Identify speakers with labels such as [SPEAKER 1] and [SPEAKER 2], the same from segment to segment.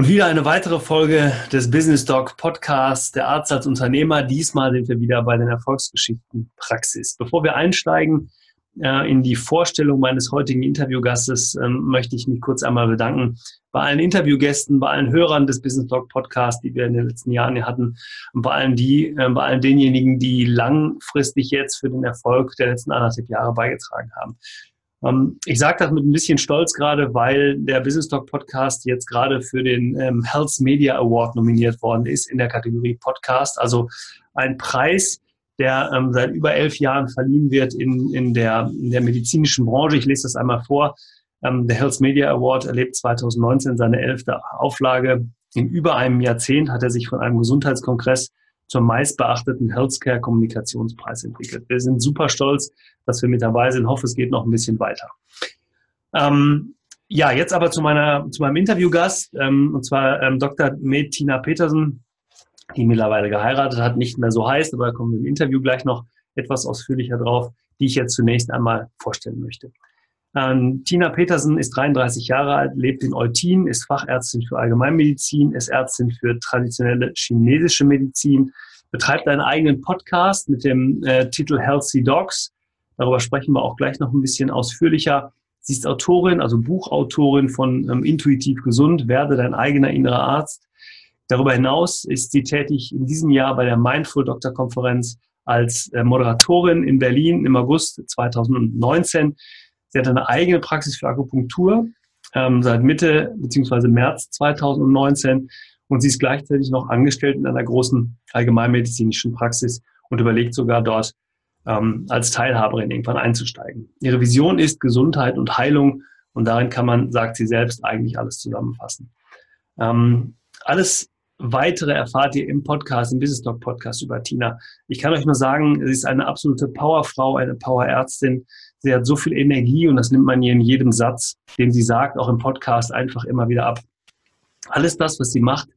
[SPEAKER 1] Und wieder eine weitere Folge des Business Doc Podcasts, der Arzt als Unternehmer. Diesmal sind wir wieder bei den Erfolgsgeschichten Praxis. Bevor wir einsteigen äh, in die Vorstellung meines heutigen Interviewgastes, äh, möchte ich mich kurz einmal bedanken bei allen Interviewgästen, bei allen Hörern des Business Doc Podcasts, die wir in den letzten Jahren hier hatten, und bei allen die, äh, bei allen denjenigen, die langfristig jetzt für den Erfolg der letzten anderthalb Jahre beigetragen haben. Ähm, ich sage das mit ein bisschen Stolz gerade, weil der Business Talk Podcast jetzt gerade für den ähm, Health Media Award nominiert worden ist in der Kategorie Podcast. Also ein Preis, der ähm, seit über elf Jahren verliehen wird in, in, der, in der medizinischen Branche. Ich lese das einmal vor. Ähm, der Health Media Award erlebt 2019 seine elfte Auflage. In über einem Jahrzehnt hat er sich von einem Gesundheitskongress zum meistbeachteten Healthcare-Kommunikationspreis entwickelt. Wir sind super stolz, dass wir mit dabei sind. Hoffe, es geht noch ein bisschen weiter. Ähm, ja, jetzt aber zu, meiner, zu meinem Interviewgast, ähm, und zwar ähm, Dr. Metina Petersen, die mittlerweile geheiratet hat, nicht mehr so heißt, aber da kommen wir im Interview gleich noch etwas ausführlicher drauf, die ich jetzt zunächst einmal vorstellen möchte. Ähm, Tina Petersen ist 33 Jahre alt, lebt in Eutin, ist Fachärztin für Allgemeinmedizin, ist Ärztin für traditionelle chinesische Medizin, betreibt einen eigenen Podcast mit dem äh, Titel Healthy Dogs. Darüber sprechen wir auch gleich noch ein bisschen ausführlicher. Sie ist Autorin, also Buchautorin von ähm, Intuitiv Gesund, werde dein eigener innerer Arzt. Darüber hinaus ist sie tätig in diesem Jahr bei der Mindful Doctor Konferenz als äh, Moderatorin in Berlin im August 2019. Sie hat eine eigene Praxis für Akupunktur ähm, seit Mitte bzw. März 2019 und sie ist gleichzeitig noch angestellt in einer großen allgemeinmedizinischen Praxis und überlegt sogar dort ähm, als Teilhaberin irgendwann einzusteigen. Ihre Vision ist Gesundheit und Heilung und darin kann man, sagt sie selbst, eigentlich alles zusammenfassen. Ähm, alles weitere erfahrt ihr im Podcast, im Business Talk Podcast über Tina. Ich kann euch nur sagen, sie ist eine absolute Powerfrau, eine Powerärztin. Sie hat so viel Energie und das nimmt man ihr in jedem Satz, den sie sagt, auch im Podcast einfach immer wieder ab. Alles das, was sie macht,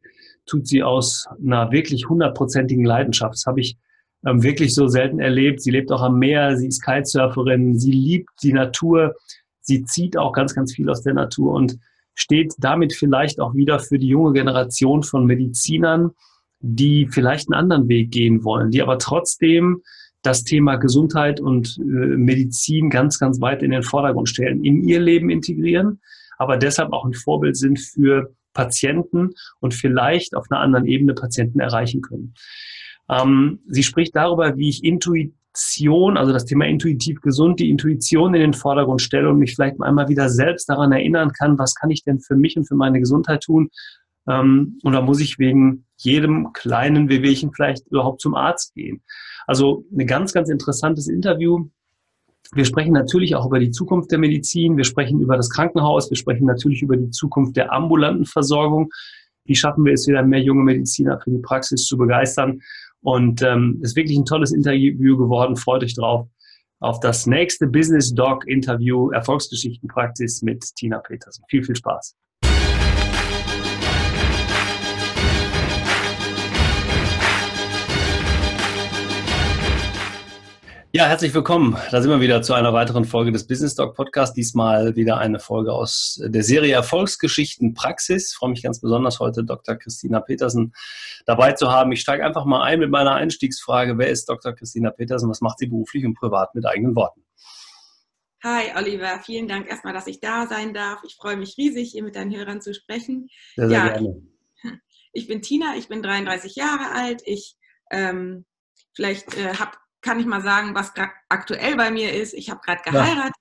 [SPEAKER 1] tut sie aus einer wirklich hundertprozentigen Leidenschaft. Das habe ich ähm, wirklich so selten erlebt. Sie lebt auch am Meer, sie ist Kitesurferin, sie liebt die Natur, sie zieht auch ganz, ganz viel aus der Natur und steht damit vielleicht auch wieder für die junge Generation von Medizinern, die vielleicht einen anderen Weg gehen wollen, die aber trotzdem das Thema Gesundheit und äh, Medizin ganz, ganz weit in den Vordergrund stellen, in ihr Leben integrieren, aber deshalb auch ein Vorbild sind für Patienten und vielleicht auf einer anderen Ebene Patienten erreichen können. Ähm, sie spricht darüber, wie ich Intuition, also das Thema intuitiv gesund, die Intuition in den Vordergrund stelle und mich vielleicht einmal wieder selbst daran erinnern kann, was kann ich denn für mich und für meine Gesundheit tun? Ähm, und da muss ich wegen jedem kleinen Wehwehchen vielleicht überhaupt zum Arzt gehen. Also ein ganz, ganz interessantes Interview. Wir sprechen natürlich auch über die Zukunft der Medizin. Wir sprechen über das Krankenhaus. Wir sprechen natürlich über die Zukunft der ambulanten Versorgung. Wie schaffen wir es wieder, mehr junge Mediziner für die Praxis zu begeistern? Und ähm, ist wirklich ein tolles Interview geworden. Freut euch drauf auf das nächste Business Doc Interview Erfolgsgeschichtenpraxis mit Tina Petersen. Viel, viel Spaß. Ja, herzlich willkommen. Da sind wir wieder zu einer weiteren Folge des Business Talk Podcast. Diesmal wieder eine Folge aus der Serie Erfolgsgeschichten Praxis. Ich freue mich ganz besonders heute Dr. Christina Petersen dabei zu haben. Ich steige einfach mal ein mit meiner Einstiegsfrage. Wer ist Dr. Christina Petersen? Was macht sie beruflich und privat mit eigenen Worten?
[SPEAKER 2] Hi Oliver, vielen Dank erstmal, dass ich da sein darf. Ich freue mich riesig, hier mit deinen Hörern zu sprechen.
[SPEAKER 1] Sehr, sehr ja, gerne.
[SPEAKER 2] Ich bin Tina, ich bin 33 Jahre alt. Ich ähm, vielleicht äh, habe kann ich mal sagen, was aktuell bei mir ist. Ich habe gerade geheiratet,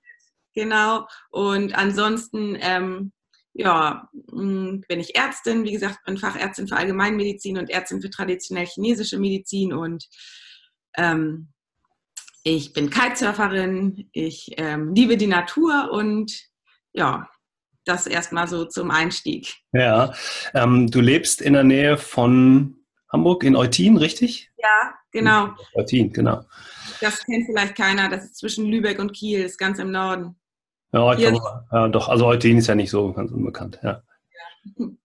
[SPEAKER 2] ja. genau. Und ansonsten, ähm, ja, hm, bin ich Ärztin, wie gesagt, bin Fachärztin für Allgemeinmedizin und Ärztin für traditionell chinesische Medizin und ähm, ich bin Kitesurferin, ich ähm, liebe die Natur und ja, das erstmal so zum Einstieg.
[SPEAKER 1] Ja, ähm, du lebst in der Nähe von Hamburg in Eutin, richtig?
[SPEAKER 2] Ja, genau.
[SPEAKER 1] Eutin, genau.
[SPEAKER 2] Das kennt vielleicht keiner. Das ist zwischen Lübeck und Kiel, ist ganz im Norden.
[SPEAKER 1] Ja, glaube, ja doch. Also Eutin ist ja nicht so ganz unbekannt. Ja. ja.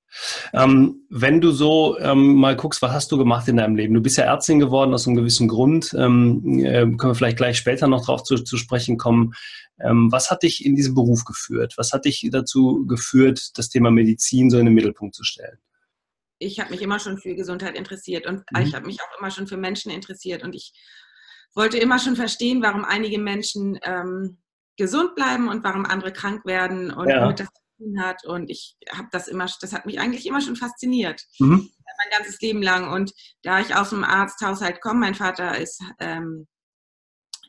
[SPEAKER 1] Ähm, wenn du so ähm, mal guckst, was hast du gemacht in deinem Leben? Du bist ja Ärztin geworden aus einem gewissen Grund. Ähm, äh, können wir vielleicht gleich später noch darauf zu, zu, sprechen kommen. Ähm, was hat dich in diesen Beruf geführt? Was hat dich dazu geführt, das Thema Medizin so in den Mittelpunkt zu stellen?
[SPEAKER 2] Ich habe mich immer schon für Gesundheit interessiert und mhm. ich habe mich auch immer schon für Menschen interessiert und ich wollte immer schon verstehen, warum einige Menschen ähm, gesund bleiben und warum andere krank werden und ja. womit das zu tun hat. Und ich habe das immer, das hat mich eigentlich immer schon fasziniert. Mhm. Mein ganzes Leben lang. Und da ich aus dem Arzthaushalt komme, mein Vater ist, ähm,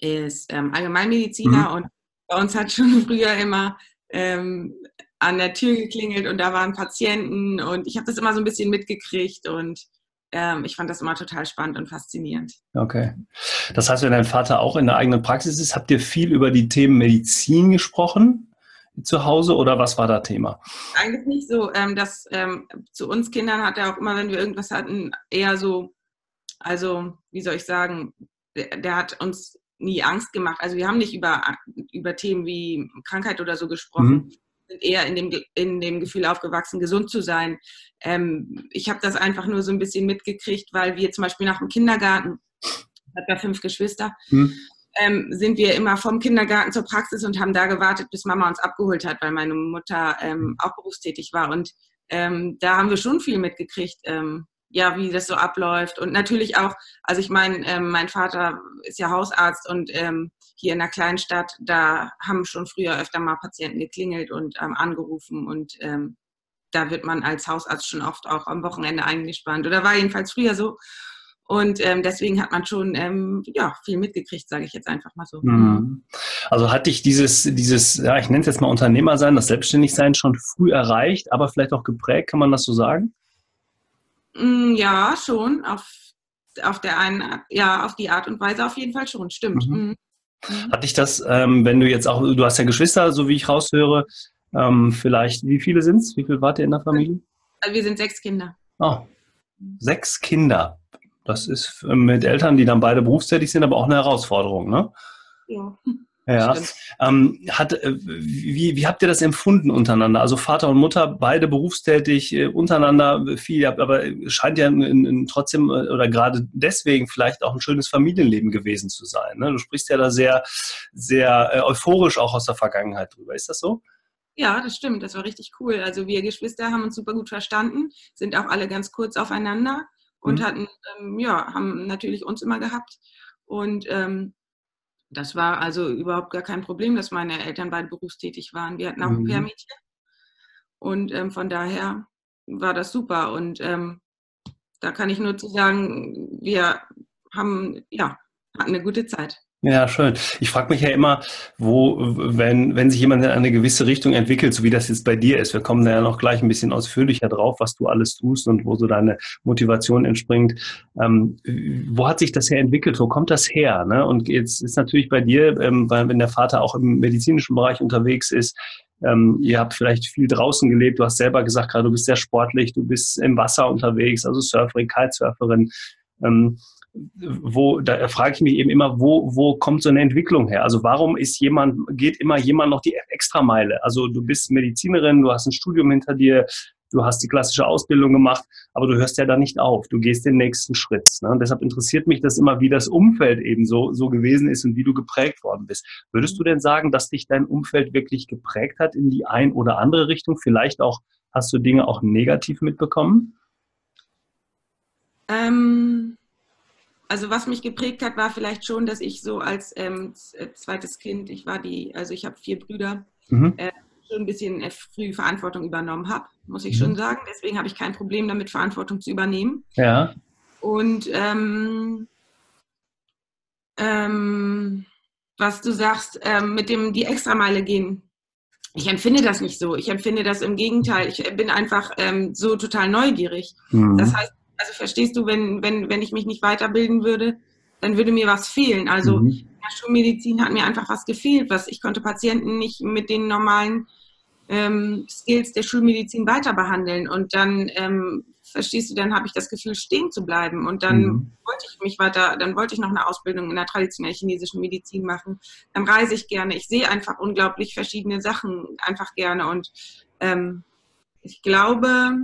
[SPEAKER 2] ist ähm, Allgemeinmediziner mhm. und bei uns hat schon früher immer ähm, an der Tür geklingelt und da waren Patienten und ich habe das immer so ein bisschen mitgekriegt und ähm, ich fand das immer total spannend und faszinierend.
[SPEAKER 1] Okay. Das heißt, wenn dein Vater auch in der eigenen Praxis ist, habt ihr viel über die Themen Medizin gesprochen zu Hause oder was war da Thema?
[SPEAKER 2] Eigentlich nicht so. Ähm, das, ähm, zu uns Kindern hat er auch immer, wenn wir irgendwas hatten, eher so, also wie soll ich sagen, der, der hat uns nie Angst gemacht. Also wir haben nicht über, über Themen wie Krankheit oder so gesprochen. Mhm sind eher in dem, in dem Gefühl aufgewachsen, gesund zu sein. Ähm, ich habe das einfach nur so ein bisschen mitgekriegt, weil wir zum Beispiel nach dem Kindergarten, hat ja fünf Geschwister, hm. ähm, sind wir immer vom Kindergarten zur Praxis und haben da gewartet, bis Mama uns abgeholt hat, weil meine Mutter ähm, hm. auch berufstätig war. Und ähm, da haben wir schon viel mitgekriegt ähm, ja, wie das so abläuft. Und natürlich auch, also ich meine, ähm, mein Vater ist ja Hausarzt und ähm, hier in einer kleinen Stadt, da haben schon früher öfter mal Patienten geklingelt und ähm, angerufen und ähm, da wird man als Hausarzt schon oft auch am Wochenende eingespannt oder war jedenfalls früher so. Und ähm, deswegen hat man schon ähm, ja, viel mitgekriegt, sage ich jetzt einfach mal so. Mhm.
[SPEAKER 1] Also hat dich dieses, dieses, ja, ich nenne es jetzt mal Unternehmersein, das Selbstständigsein schon früh erreicht, aber vielleicht auch geprägt, kann man das so sagen?
[SPEAKER 2] Mm, ja, schon. Auf, auf der einen, ja, auf die Art und Weise auf jeden Fall schon. Stimmt. Mhm.
[SPEAKER 1] Mhm. mhm. Hat dich das, ähm, wenn du jetzt auch, du hast ja Geschwister, so wie ich raushöre, ähm, vielleicht, wie viele sind es? Wie viel wart ihr in der Familie?
[SPEAKER 2] Also wir sind sechs Kinder.
[SPEAKER 1] Oh, sechs Kinder. Das ist mit Eltern, die dann beide berufstätig sind, aber auch eine Herausforderung, ne? Ja. Ja. Ähm, hat, äh, wie, wie habt ihr das empfunden untereinander? Also Vater und Mutter, beide berufstätig, äh, untereinander viel, aber scheint ja in, in, trotzdem äh, oder gerade deswegen vielleicht auch ein schönes Familienleben gewesen zu sein. Ne? Du sprichst ja da sehr, sehr äh, euphorisch auch aus der Vergangenheit drüber. Ist das so?
[SPEAKER 2] Ja, das stimmt. Das war richtig cool. Also wir Geschwister haben uns super gut verstanden, sind auch alle ganz kurz aufeinander und mhm. hatten, ähm, ja, haben natürlich uns immer gehabt. Und ähm, das war also überhaupt gar kein Problem, dass meine Eltern beide berufstätig waren. Wir hatten auch mhm. ein Mädchen. Und ähm, von daher war das super. Und ähm, da kann ich nur zu sagen, wir haben, ja, hatten eine gute Zeit.
[SPEAKER 1] Ja, schön. Ich frage mich ja immer, wo, wenn, wenn sich jemand in eine gewisse Richtung entwickelt, so wie das jetzt bei dir ist, wir kommen da ja noch gleich ein bisschen ausführlicher drauf, was du alles tust und wo so deine Motivation entspringt. Ähm, wo hat sich das her entwickelt? Wo kommt das her? Ne? Und jetzt ist natürlich bei dir, ähm, weil wenn der Vater auch im medizinischen Bereich unterwegs ist, ähm, ihr habt vielleicht viel draußen gelebt. Du hast selber gesagt, gerade du bist sehr sportlich, du bist im Wasser unterwegs, also Surferin, Kitesurferin. Ähm, wo, da frage ich mich eben immer, wo, wo kommt so eine Entwicklung her? Also warum ist jemand, geht immer jemand noch die Extrameile? Also du bist Medizinerin, du hast ein Studium hinter dir, du hast die klassische Ausbildung gemacht, aber du hörst ja da nicht auf, du gehst den nächsten Schritt. Ne? Und deshalb interessiert mich das immer, wie das Umfeld eben so, so gewesen ist und wie du geprägt worden bist. Würdest du denn sagen, dass dich dein Umfeld wirklich geprägt hat in die ein oder andere Richtung? Vielleicht auch, hast du Dinge auch negativ mitbekommen?
[SPEAKER 2] Ähm also was mich geprägt hat, war vielleicht schon, dass ich so als ähm, äh, zweites Kind, ich war die, also ich habe vier Brüder, mhm. äh, schon ein bisschen äh, früh Verantwortung übernommen habe, muss ich mhm. schon sagen. Deswegen habe ich kein Problem damit, Verantwortung zu übernehmen.
[SPEAKER 1] Ja.
[SPEAKER 2] Und ähm, ähm, was du sagst, ähm, mit dem die Extrameile gehen, ich empfinde das nicht so. Ich empfinde das im Gegenteil. Ich bin einfach ähm, so total neugierig. Mhm. Das heißt, also verstehst du, wenn, wenn, wenn ich mich nicht weiterbilden würde, dann würde mir was fehlen. Also mhm. in der Schulmedizin hat mir einfach was gefehlt, was ich konnte Patienten nicht mit den normalen ähm, Skills der Schulmedizin weiter behandeln. Und dann ähm, verstehst du, dann habe ich das Gefühl, stehen zu bleiben. Und dann mhm. wollte ich mich weiter, dann wollte ich noch eine Ausbildung in der traditionellen chinesischen Medizin machen. Dann reise ich gerne. Ich sehe einfach unglaublich verschiedene Sachen einfach gerne. Und ähm, ich glaube,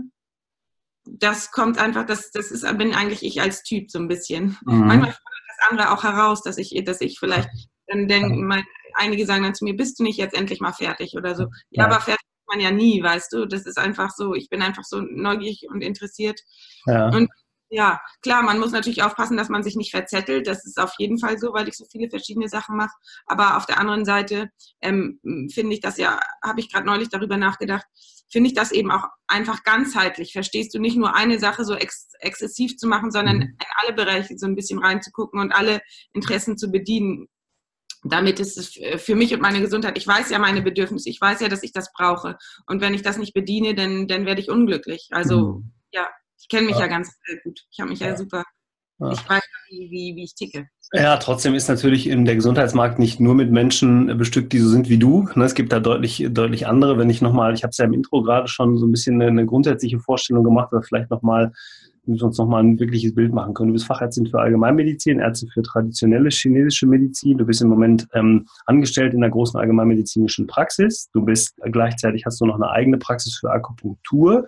[SPEAKER 2] das kommt einfach, das, das ist, bin eigentlich ich als Typ so ein bisschen. Mhm. Manchmal fordert das andere auch heraus, dass ich, dass ich vielleicht dann denke, einige sagen dann zu mir, bist du nicht jetzt endlich mal fertig oder so. Ja, aber fertig man ja nie, weißt du. Das ist einfach so, ich bin einfach so neugierig und interessiert.
[SPEAKER 1] Ja.
[SPEAKER 2] Und ja, klar, man muss natürlich aufpassen, dass man sich nicht verzettelt. Das ist auf jeden Fall so, weil ich so viele verschiedene Sachen mache. Aber auf der anderen Seite ähm, finde ich das ja, habe ich gerade neulich darüber nachgedacht, finde ich das eben auch einfach ganzheitlich. Verstehst du nicht nur eine Sache so ex exzessiv zu machen, sondern mhm. in alle Bereiche so ein bisschen reinzugucken und alle Interessen zu bedienen. Damit ist es für mich und meine Gesundheit, ich weiß ja meine Bedürfnisse, ich weiß ja, dass ich das brauche. Und wenn ich das nicht bediene, dann, dann werde ich unglücklich. Also, mhm. ja. Ich kenne mich ja. ja. ganz gut. Ich habe mich ja, ja super. Ja. Ich weiß, wie, wie, wie ich ticke.
[SPEAKER 1] Ja, trotzdem ist natürlich in der Gesundheitsmarkt nicht nur mit Menschen bestückt, die so sind wie du. Ne, es gibt da deutlich, deutlich andere. Wenn ich nochmal, ich habe es ja im Intro gerade schon so ein bisschen eine, grundsätzliche Vorstellung gemacht, aber vielleicht nochmal, damit wir uns nochmal ein wirkliches Bild machen können. Du bist Fachärztin für Allgemeinmedizin, Ärzte für traditionelle chinesische Medizin. Du bist im Moment ähm, angestellt in der großen allgemeinmedizinischen Praxis. Du bist gleichzeitig hast du noch eine eigene Praxis für Akupunktur.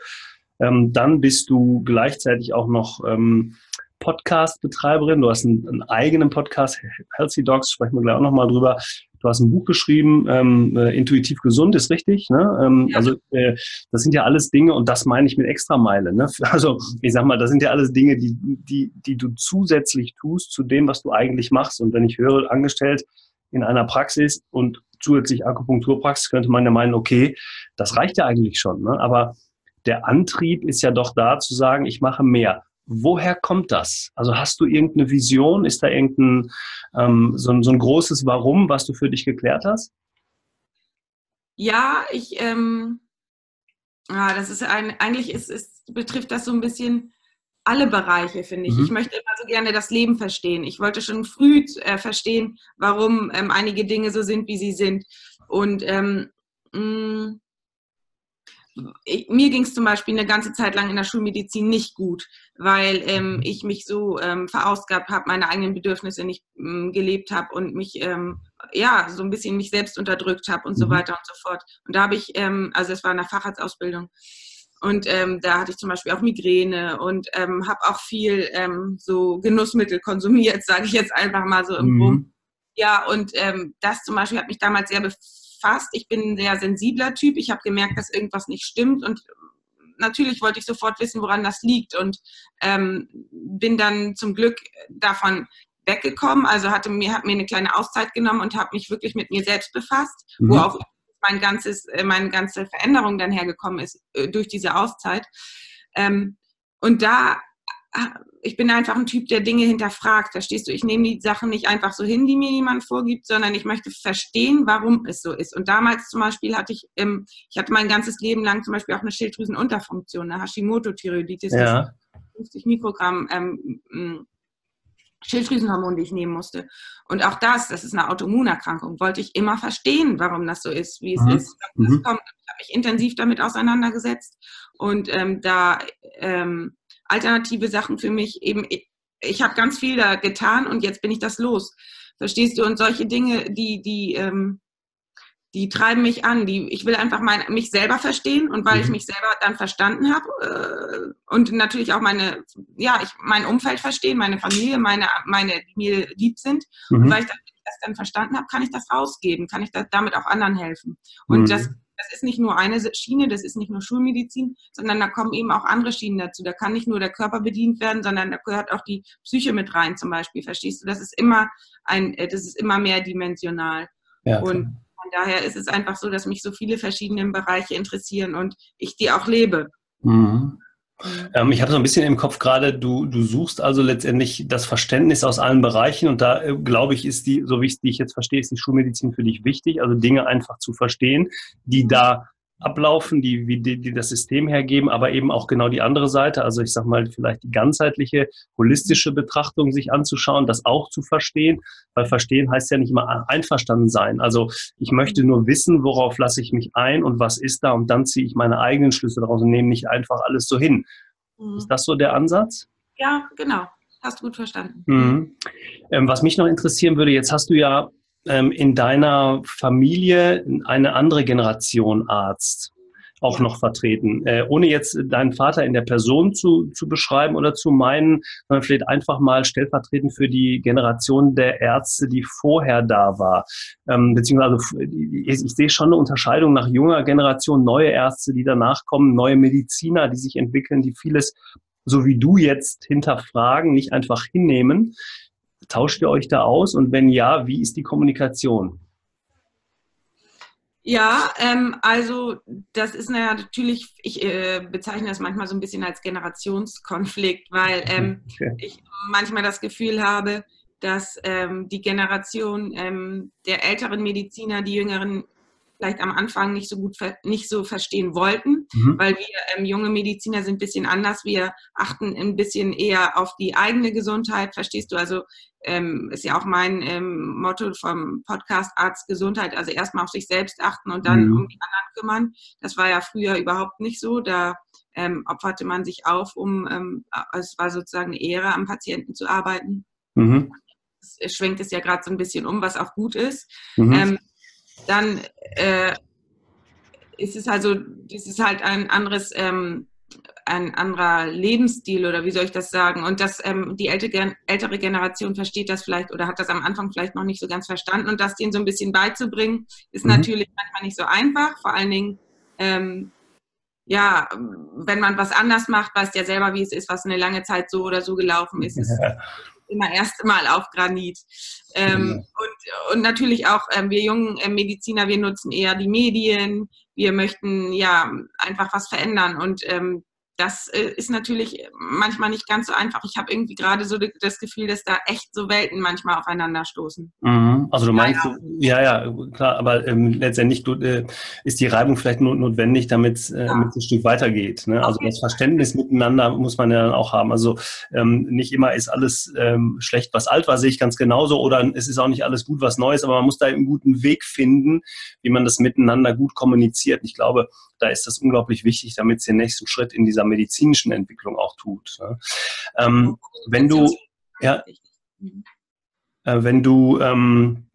[SPEAKER 1] Ähm, dann bist du gleichzeitig auch noch ähm, Podcast-Betreiberin. Du hast einen, einen, eigenen Podcast, Healthy Dogs, sprechen wir gleich auch nochmal drüber. Du hast ein Buch geschrieben, ähm, äh, Intuitiv gesund, ist richtig. Ne? Ähm, ja. Also äh, das sind ja alles Dinge und das meine ich mit Extrameile. Ne? Also ich sag mal, das sind ja alles Dinge, die, die, die du zusätzlich tust zu dem, was du eigentlich machst. Und wenn ich höre, angestellt in einer Praxis und zusätzlich Akupunkturpraxis, könnte man ja meinen, okay, das reicht ja eigentlich schon. Ne? Aber der Antrieb ist ja doch da zu sagen, ich mache mehr. Woher kommt das? Also hast du irgendeine Vision? Ist da irgendein ähm, so, ein, so ein großes Warum, was du für dich geklärt hast?
[SPEAKER 2] Ja, ich, ähm, ja, das ist ein, eigentlich ist, ist, betrifft das so ein bisschen alle Bereiche, finde ich. Mhm. Ich möchte immer so gerne das Leben verstehen. Ich wollte schon früh äh, verstehen, warum ähm, einige Dinge so sind, wie sie sind. Und ähm, mh, mm, ich, mir ging es zum Beispiel eine ganze Zeit lang in der Schulmedizin nicht gut, weil ähm, ich mich so ähm, verausgabt habe, meine eigenen Bedürfnisse nicht ähm, gelebt habe und mich ähm, ja so ein bisschen mich selbst unterdrückt habe und mhm. so weiter und so fort. Und da habe ich, ähm, also es war in der Facharztausbildung. Und ähm, da hatte ich zum Beispiel auch Migräne und habe auch viel so Genussmittel konsumiert, sage ich jetzt einfach mal so im mhm. Ja, und das zum Beispiel hat mich damals sehr befasst. Ich bin ein sehr sensibler Typ. Ich habe gemerkt, dass irgendwas nicht stimmt und natürlich wollte ich sofort wissen, woran das liegt und ähm, bin dann zum Glück davon weggekommen. Also hatte mir, habe mir eine kleine Auszeit genommen und habe mich wirklich mit mir selbst befasst, mhm. wo auch mein ganzes, äh, meine ganze Veränderung dann hergekommen ist äh, durch diese Auszeit. Ähm, und da ich bin einfach ein Typ, der Dinge hinterfragt. Verstehst du? Ich nehme die Sachen nicht einfach so hin, die mir jemand vorgibt, sondern ich möchte verstehen, warum es so ist. Und damals zum Beispiel hatte ich, ähm, ich hatte mein ganzes Leben lang zum Beispiel auch eine Schilddrüsenunterfunktion, eine Hashimoto-Thyreoiditis,
[SPEAKER 1] ja.
[SPEAKER 2] 50 Mikrogramm ähm, Schilddrüsenhormon, die ich nehmen musste. Und auch das, das ist eine Autoimmunerkrankung, wollte ich immer verstehen, warum das so ist, wie es mhm. ist. Mhm. Ich habe mich intensiv damit auseinandergesetzt und ähm, da ähm, alternative Sachen für mich eben, ich, habe ganz viel da getan und jetzt bin ich das los. Verstehst du? Und solche Dinge, die, die, ähm, die treiben mich an. Die, ich will einfach mein, mich selber verstehen und weil mhm. ich mich selber dann verstanden habe äh, und natürlich auch meine, ja, ich, mein Umfeld verstehen, meine Familie, meine, meine, die mir lieb sind. Mhm. Und weil ich das dann verstanden habe, kann ich das rausgeben, kann ich das, damit auch anderen helfen. Und mhm. das das ist nicht nur eine Schiene, das ist nicht nur Schulmedizin, sondern da kommen eben auch andere Schienen dazu. Da kann nicht nur der Körper bedient werden, sondern da gehört auch die Psyche mit rein zum Beispiel. Verstehst du? Das ist immer ein, äh, das ist immer mehrdimensional. Ja, und von daher ist es einfach so, dass mich so viele verschiedene Bereiche interessieren und ich die auch lebe.
[SPEAKER 1] Mhm. Mhm. Ähm, ich habe so ein bisschen im Kopf gerade, du, du suchst also letztendlich das Verständnis aus allen Bereichen und da äh, glaube ich, ist die, so wie ich, die ich jetzt verstehe, ist die Schulmedizin für dich wichtig, also Dinge einfach zu verstehen, die da ablaufen, die, wie die, die das System hergeben, aber eben auch genau die andere Seite, also ich sag mal, vielleicht die ganzheitliche, holistische Betrachtung sich anzuschauen, das auch zu verstehen, weil verstehen heißt ja nicht immer einverstanden sein. Also ich möchte nur wissen, worauf lasse ich mich ein und was ist da und dann ziehe ich meine eigenen Schlüsse daraus und nehme nicht einfach alles so hin. Mhm. Ist das so der Ansatz?
[SPEAKER 2] Ja, genau. Hast du gut verstanden.
[SPEAKER 1] Mhm. Ähm, was mich noch interessieren würde, jetzt hast du ja ähm, in deiner Familie eine andere Generation Arzt. auch noch vertreten. Äh, ohne jetzt deinen Vater in der Person zu, zu beschreiben oder zu meinen, sondern vielleicht einfach mal stellvertretend für die Generation der Ärzte, die vorher da war. Ähm, beziehungsweise ich, ich sehe schon eine Unterscheidung nach junger Generation, neue Ärzte, die danach kommen, neue Mediziner, die sich entwickeln, die vieles, so wie du jetzt, hinterfragen, nicht einfach hinnehmen. Tauscht ihr euch da aus? Und wenn ja, wie ist die Kommunikation?
[SPEAKER 2] Ja, ähm, also das ist natürlich, ich äh, bezeichne das manchmal so ein bisschen als Generationskonflikt, weil ähm, okay. ich manchmal das Gefühl habe, dass ähm, die Generation ähm, der älteren Mediziner die jüngeren vielleicht am Anfang nicht so gut nicht so verstehen wollten, mhm. weil wir ähm, junge Mediziner sind ein bisschen anders. Wir achten ein bisschen eher auf die eigene Gesundheit, verstehst du? Also ähm, ist ja auch mein ähm, Motto vom Podcast Arzt Gesundheit, also erstmal auf sich selbst achten und dann mhm. um die anderen kümmern. Das war ja früher überhaupt nicht so. Da ähm, opferte man sich auf, um ähm, es war sozusagen eine Ehre, am Patienten zu arbeiten. Mhm. Schwenkt es ja gerade so ein bisschen um, was auch gut ist. Mhm. Ähm, dann äh, ist es also, das ist halt ein anderes, ähm, ein anderer Lebensstil oder wie soll ich das sagen? Und dass ähm, die ältere, ältere Generation versteht das vielleicht oder hat das am Anfang vielleicht noch nicht so ganz verstanden und das denen so ein bisschen beizubringen, ist mhm. natürlich manchmal nicht so einfach. Vor allen Dingen, ähm, ja, wenn man was anders macht, weißt ja selber, wie es ist, was eine lange Zeit so oder so gelaufen ist. ist immer erst Mal auf Granit. Ähm, ja. und, und natürlich auch ähm, wir jungen äh, Mediziner, wir nutzen eher die Medien, wir möchten ja einfach was verändern und ähm, das äh, ist natürlich manchmal nicht ganz so einfach. Ich habe irgendwie gerade so das Gefühl, dass da echt so Welten manchmal aufeinanderstoßen.
[SPEAKER 1] Mhm. Also du meinst, ja, ja, ja klar, aber ähm, letztendlich du, äh, ist die Reibung vielleicht not notwendig, damit äh, ja. es ein Stück weitergeht. Ne? Also okay. das Verständnis miteinander muss man ja dann auch haben. Also ähm, nicht immer ist alles ähm, schlecht, was alt war, sehe ich ganz genauso, oder es ist auch nicht alles gut, was Neues, aber man muss da einen guten Weg finden, wie man das miteinander gut kommuniziert. Ich glaube, da ist das unglaublich wichtig, damit es den nächsten Schritt in dieser medizinischen Entwicklung auch tut. Ne? Ähm, wenn du, ja, äh, wenn du ähm,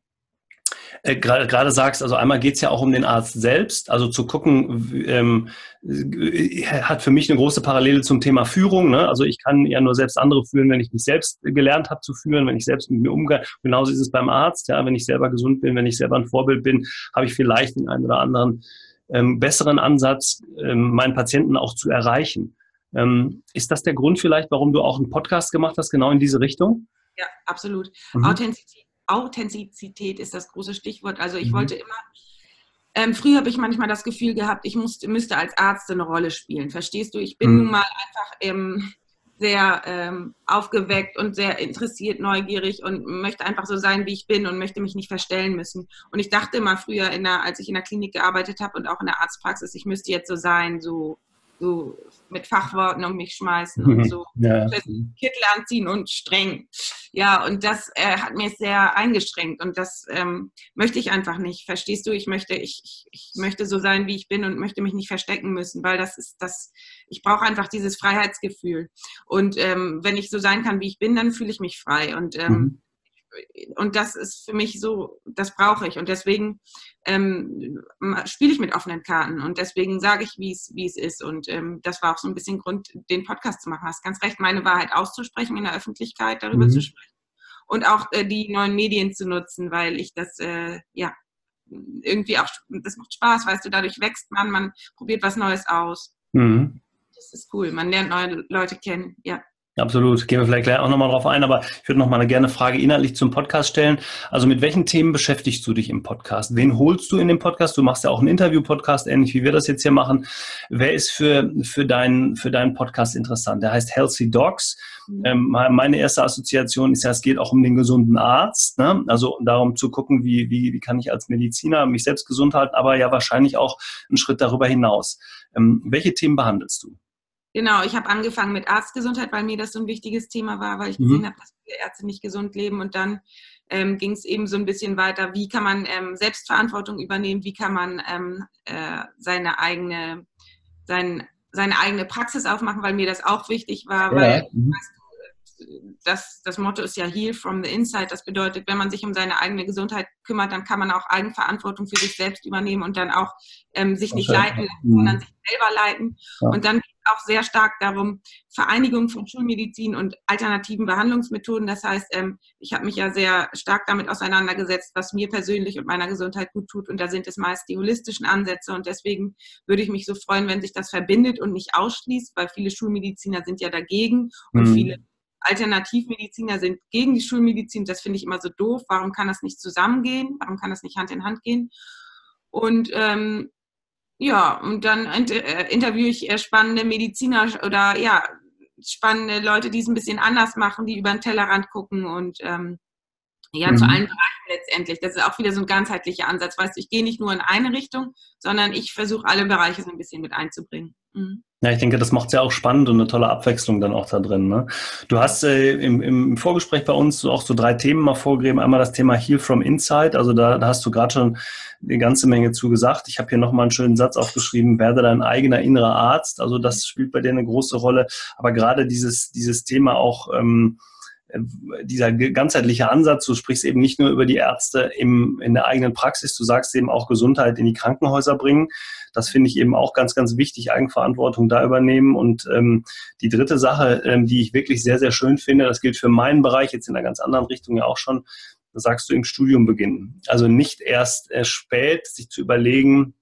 [SPEAKER 1] äh, gerade sagst, also einmal geht es ja auch um den Arzt selbst, also zu gucken, ähm, äh, hat für mich eine große Parallele zum Thema Führung. Ne? Also ich kann ja nur selbst andere führen, wenn ich mich selbst gelernt habe zu führen, wenn ich selbst mit mir umgehe. Genauso ist es beim Arzt, ja, wenn ich selber gesund bin, wenn ich selber ein Vorbild bin, habe ich vielleicht den einen oder anderen ähm, besseren Ansatz, ähm, meinen Patienten auch zu erreichen. Ähm, ist das der Grund vielleicht, warum du auch einen Podcast gemacht hast, genau in diese Richtung?
[SPEAKER 2] Ja, absolut. Mhm. Authentizität, Authentizität ist das große Stichwort. Also ich mhm. wollte immer, ähm, früher habe ich manchmal das Gefühl gehabt, ich musste, müsste als Arzt eine Rolle spielen. Verstehst du? Ich bin mhm. nun mal einfach ähm, sehr ähm, aufgeweckt und sehr interessiert, neugierig und möchte einfach so sein, wie ich bin und möchte mich nicht verstellen müssen. Und ich dachte immer früher, der, als ich in der Klinik gearbeitet habe und auch in der Arztpraxis, ich müsste jetzt so sein, so so mit Fachworten um mich schmeißen und mhm. so ja. Kittel anziehen und streng. Ja, und das äh, hat mir sehr eingeschränkt und das ähm, möchte ich einfach nicht. Verstehst du? Ich möchte, ich, ich, ich, möchte so sein, wie ich bin und möchte mich nicht verstecken müssen, weil das ist das, ich brauche einfach dieses Freiheitsgefühl. Und ähm, wenn ich so sein kann, wie ich bin, dann fühle ich mich frei. Und ähm, mhm und das ist für mich so, das brauche ich. Und deswegen ähm, spiele ich mit offenen Karten und deswegen sage ich, wie es wie es ist. Und ähm, das war auch so ein bisschen Grund, den Podcast zu machen. Hast ganz recht, meine Wahrheit auszusprechen in der Öffentlichkeit, darüber mhm. zu sprechen und auch äh, die neuen Medien zu nutzen, weil ich das äh, ja irgendwie auch das macht Spaß, weißt du, dadurch wächst man, man probiert was Neues aus. Mhm. Das ist cool, man lernt neue Leute kennen, ja.
[SPEAKER 1] Absolut. Gehen wir vielleicht gleich auch nochmal drauf ein, aber ich würde noch mal eine gerne Frage inhaltlich zum Podcast stellen. Also mit welchen Themen beschäftigst du dich im Podcast? Wen holst du in den Podcast? Du machst ja auch einen Interview-Podcast, ähnlich wie wir das jetzt hier machen. Wer ist für, für, deinen, für deinen Podcast interessant? Der heißt Healthy Dogs. Mhm. Ähm, meine erste Assoziation ist ja, es geht auch um den gesunden Arzt. Ne? Also darum zu gucken, wie, wie, wie kann ich als Mediziner mich selbst gesund halten, aber ja wahrscheinlich auch einen Schritt darüber hinaus. Ähm, welche Themen behandelst du?
[SPEAKER 2] Genau, ich habe angefangen mit Arztgesundheit, weil mir das so ein wichtiges Thema war, weil ich mhm. gesehen habe, dass viele Ärzte nicht gesund leben. Und dann ähm, ging es eben so ein bisschen weiter, wie kann man ähm, Selbstverantwortung übernehmen, wie kann man ähm, äh, seine eigene, sein, seine eigene Praxis aufmachen, weil mir das auch wichtig war, ja. weil mhm. weißt das, das Motto ist ja Heal from the Inside. Das bedeutet, wenn man sich um seine eigene Gesundheit kümmert, dann kann man auch Eigenverantwortung für sich selbst übernehmen und dann auch ähm, sich nicht leiten lassen, sondern sich selber leiten. Ja. Und dann geht es auch sehr stark darum, Vereinigung von Schulmedizin und alternativen Behandlungsmethoden. Das heißt, ähm, ich habe mich ja sehr stark damit auseinandergesetzt, was mir persönlich und meiner Gesundheit gut tut. Und da sind es meist die holistischen Ansätze. Und deswegen würde ich mich so freuen, wenn sich das verbindet und nicht ausschließt, weil viele Schulmediziner sind ja dagegen und mhm. viele Alternativmediziner sind gegen die Schulmedizin. Das finde ich immer so doof. Warum kann das nicht zusammengehen? Warum kann das nicht Hand in Hand gehen? Und ähm, ja, und dann äh, interviewe ich spannende Mediziner oder ja, spannende Leute, die es ein bisschen anders machen, die über den Tellerrand gucken und ähm, ja, mhm. zu allen Bereichen letztendlich. Das ist auch wieder so ein ganzheitlicher Ansatz. Weißt du, ich gehe nicht nur in eine Richtung, sondern ich versuche alle Bereiche so ein bisschen mit einzubringen. Mhm.
[SPEAKER 1] Ja, ich denke, das macht es ja auch spannend und eine tolle Abwechslung dann auch da drin. Ne? Du hast äh, im, im Vorgespräch bei uns auch so drei Themen mal vorgegeben. Einmal das Thema Heal from Inside. Also da, da hast du gerade schon eine ganze Menge zu gesagt. Ich habe hier nochmal einen schönen Satz aufgeschrieben, werde dein eigener innerer Arzt. Also das spielt bei dir eine große Rolle. Aber gerade dieses, dieses Thema auch... Ähm, dieser ganzheitliche Ansatz, du sprichst eben nicht nur über die Ärzte im, in der eigenen Praxis, du sagst eben auch Gesundheit in die Krankenhäuser bringen. Das finde ich eben auch ganz, ganz wichtig, Eigenverantwortung da übernehmen. Und ähm, die dritte Sache, ähm, die ich wirklich sehr, sehr schön finde, das gilt für meinen Bereich, jetzt in einer ganz anderen Richtung ja auch schon, sagst du im Studium beginnen. Also nicht erst äh, spät sich zu überlegen,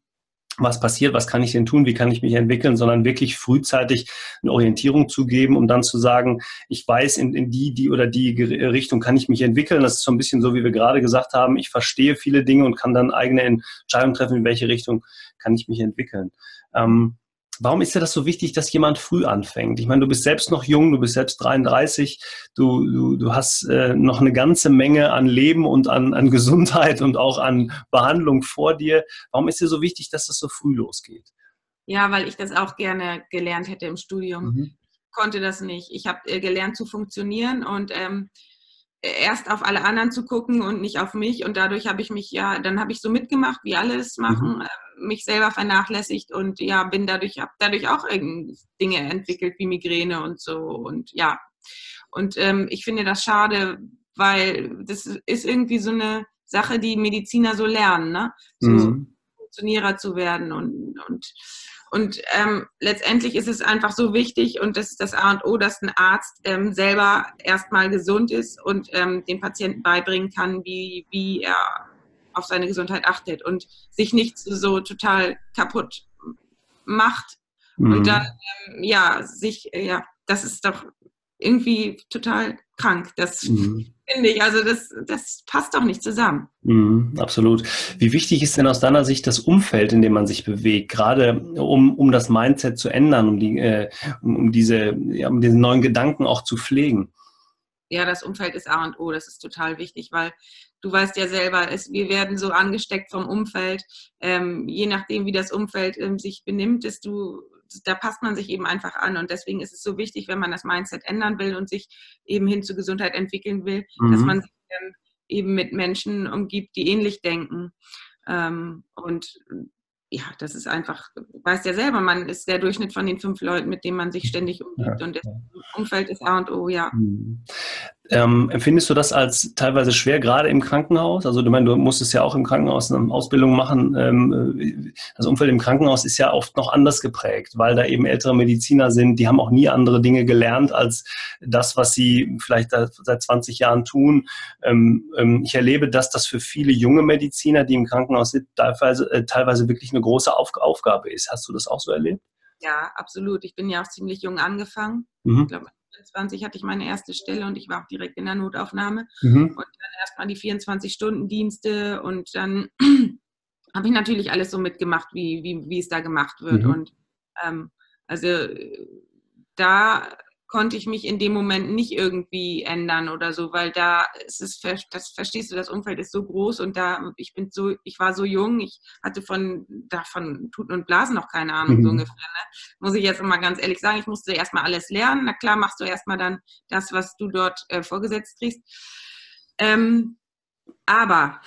[SPEAKER 1] was passiert, was kann ich denn tun, wie kann ich mich entwickeln, sondern wirklich frühzeitig eine Orientierung zu geben, um dann zu sagen, ich weiß, in, in die, die oder die Richtung kann ich mich entwickeln. Das ist so ein bisschen so, wie wir gerade gesagt haben, ich verstehe viele Dinge und kann dann eigene Entscheidungen treffen, in welche Richtung kann ich mich entwickeln. Ähm, Warum ist dir das so wichtig, dass jemand früh anfängt? Ich meine, du bist selbst noch jung, du bist selbst 33, du, du, du hast äh, noch eine ganze Menge an Leben und an, an Gesundheit und auch an Behandlung vor dir. Warum ist dir so wichtig, dass das so früh losgeht?
[SPEAKER 2] Ja, weil ich das auch gerne gelernt hätte im Studium. Mhm. Ich konnte das nicht. Ich habe äh, gelernt zu funktionieren und ähm, erst auf alle anderen zu gucken und nicht auf mich. Und dadurch habe ich mich ja, dann habe ich so mitgemacht, wie alle es machen, mhm. Mich selber vernachlässigt und ja, bin dadurch, habe dadurch auch Dinge entwickelt wie Migräne und so. Und ja. Und ähm, ich finde das schade, weil das ist irgendwie so eine Sache, die Mediziner so lernen, ne? So mhm. Funktionierer zu werden und, und und ähm, letztendlich ist es einfach so wichtig und das ist das A und O, dass ein Arzt ähm, selber erstmal gesund ist und ähm, den Patienten beibringen kann, wie, wie er auf seine Gesundheit achtet und sich nicht so total kaputt macht. Mhm. Und dann, ähm, ja, sich, ja, das ist doch irgendwie total krank. Das mhm. finde ich. Also das, das passt doch nicht zusammen.
[SPEAKER 1] Mhm, absolut. Wie wichtig ist denn aus deiner Sicht das Umfeld, in dem man sich bewegt, gerade um, um das Mindset zu ändern, um, die, äh, um, um, diese, ja, um diesen neuen Gedanken auch zu pflegen?
[SPEAKER 2] Ja, das Umfeld ist A und O, das ist total wichtig, weil du weißt ja selber, es, wir werden so angesteckt vom Umfeld. Ähm, je nachdem, wie das Umfeld ähm, sich benimmt, ist du da passt man sich eben einfach an. Und deswegen ist es so wichtig, wenn man das Mindset ändern will und sich eben hin zur Gesundheit entwickeln will, mhm. dass man sich dann eben mit Menschen umgibt, die ähnlich denken. Ähm, und ja, das ist einfach, weißt ja selber, man ist der Durchschnitt von den fünf Leuten, mit denen man sich ständig umgibt. Ja. Und das Umfeld ist A und O, ja.
[SPEAKER 1] Ähm, empfindest du das als teilweise schwer, gerade im Krankenhaus? Also du meinst, du musstest ja auch im Krankenhaus eine Ausbildung machen. Ähm, das Umfeld im Krankenhaus ist ja oft noch anders geprägt, weil da eben ältere Mediziner sind, die haben auch nie andere Dinge gelernt als das, was sie vielleicht seit 20 Jahren tun. Ähm, ähm, ich erlebe, dass das für viele junge Mediziner, die im Krankenhaus sind, teilweise, äh, teilweise wirklich eine große Auf Aufgabe ist. Hast du das auch so erlebt?
[SPEAKER 2] Ja, absolut. Ich bin ja auch ziemlich jung angefangen. Mhm. Ich glaube, 20 hatte ich meine erste Stelle und ich war auch direkt in der Notaufnahme. Mhm. Und dann erstmal die 24-Stunden-Dienste und dann habe ich natürlich alles so mitgemacht, wie, wie, wie es da gemacht wird. Mhm. Und ähm, also da konnte ich mich in dem Moment nicht irgendwie ändern oder so, weil da ist es, das verstehst du, das Umfeld ist so groß und da, ich bin so, ich war so jung, ich hatte von, davon Tuten und Blasen noch keine Ahnung, mhm. so ungefähr, ne? Muss ich jetzt mal ganz ehrlich sagen, ich musste erstmal alles lernen. Na klar, machst du erstmal dann das, was du dort äh, vorgesetzt kriegst. Ähm, aber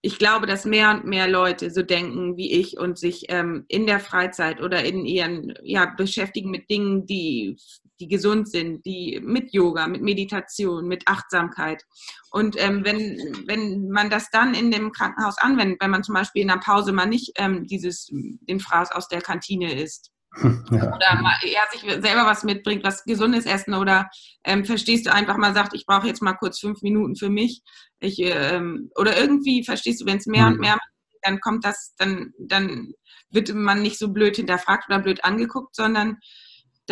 [SPEAKER 2] ich glaube, dass mehr und mehr Leute so denken wie ich und sich ähm, in der Freizeit oder in ihren, ja, beschäftigen mit Dingen, die die gesund sind, die mit Yoga, mit Meditation, mit Achtsamkeit. Und ähm, wenn, wenn man das dann in dem Krankenhaus anwendet, wenn man zum Beispiel in der Pause mal nicht ähm, dieses, den Fraß aus der Kantine isst, ja. Oder mal eher sich selber was mitbringt, was gesundes Essen oder ähm, verstehst du einfach mal sagt, ich brauche jetzt mal kurz fünf Minuten für mich. Ich, ähm, oder irgendwie verstehst du, wenn es mehr mhm. und mehr dann kommt das, dann, dann wird man nicht so blöd hinterfragt oder blöd angeguckt, sondern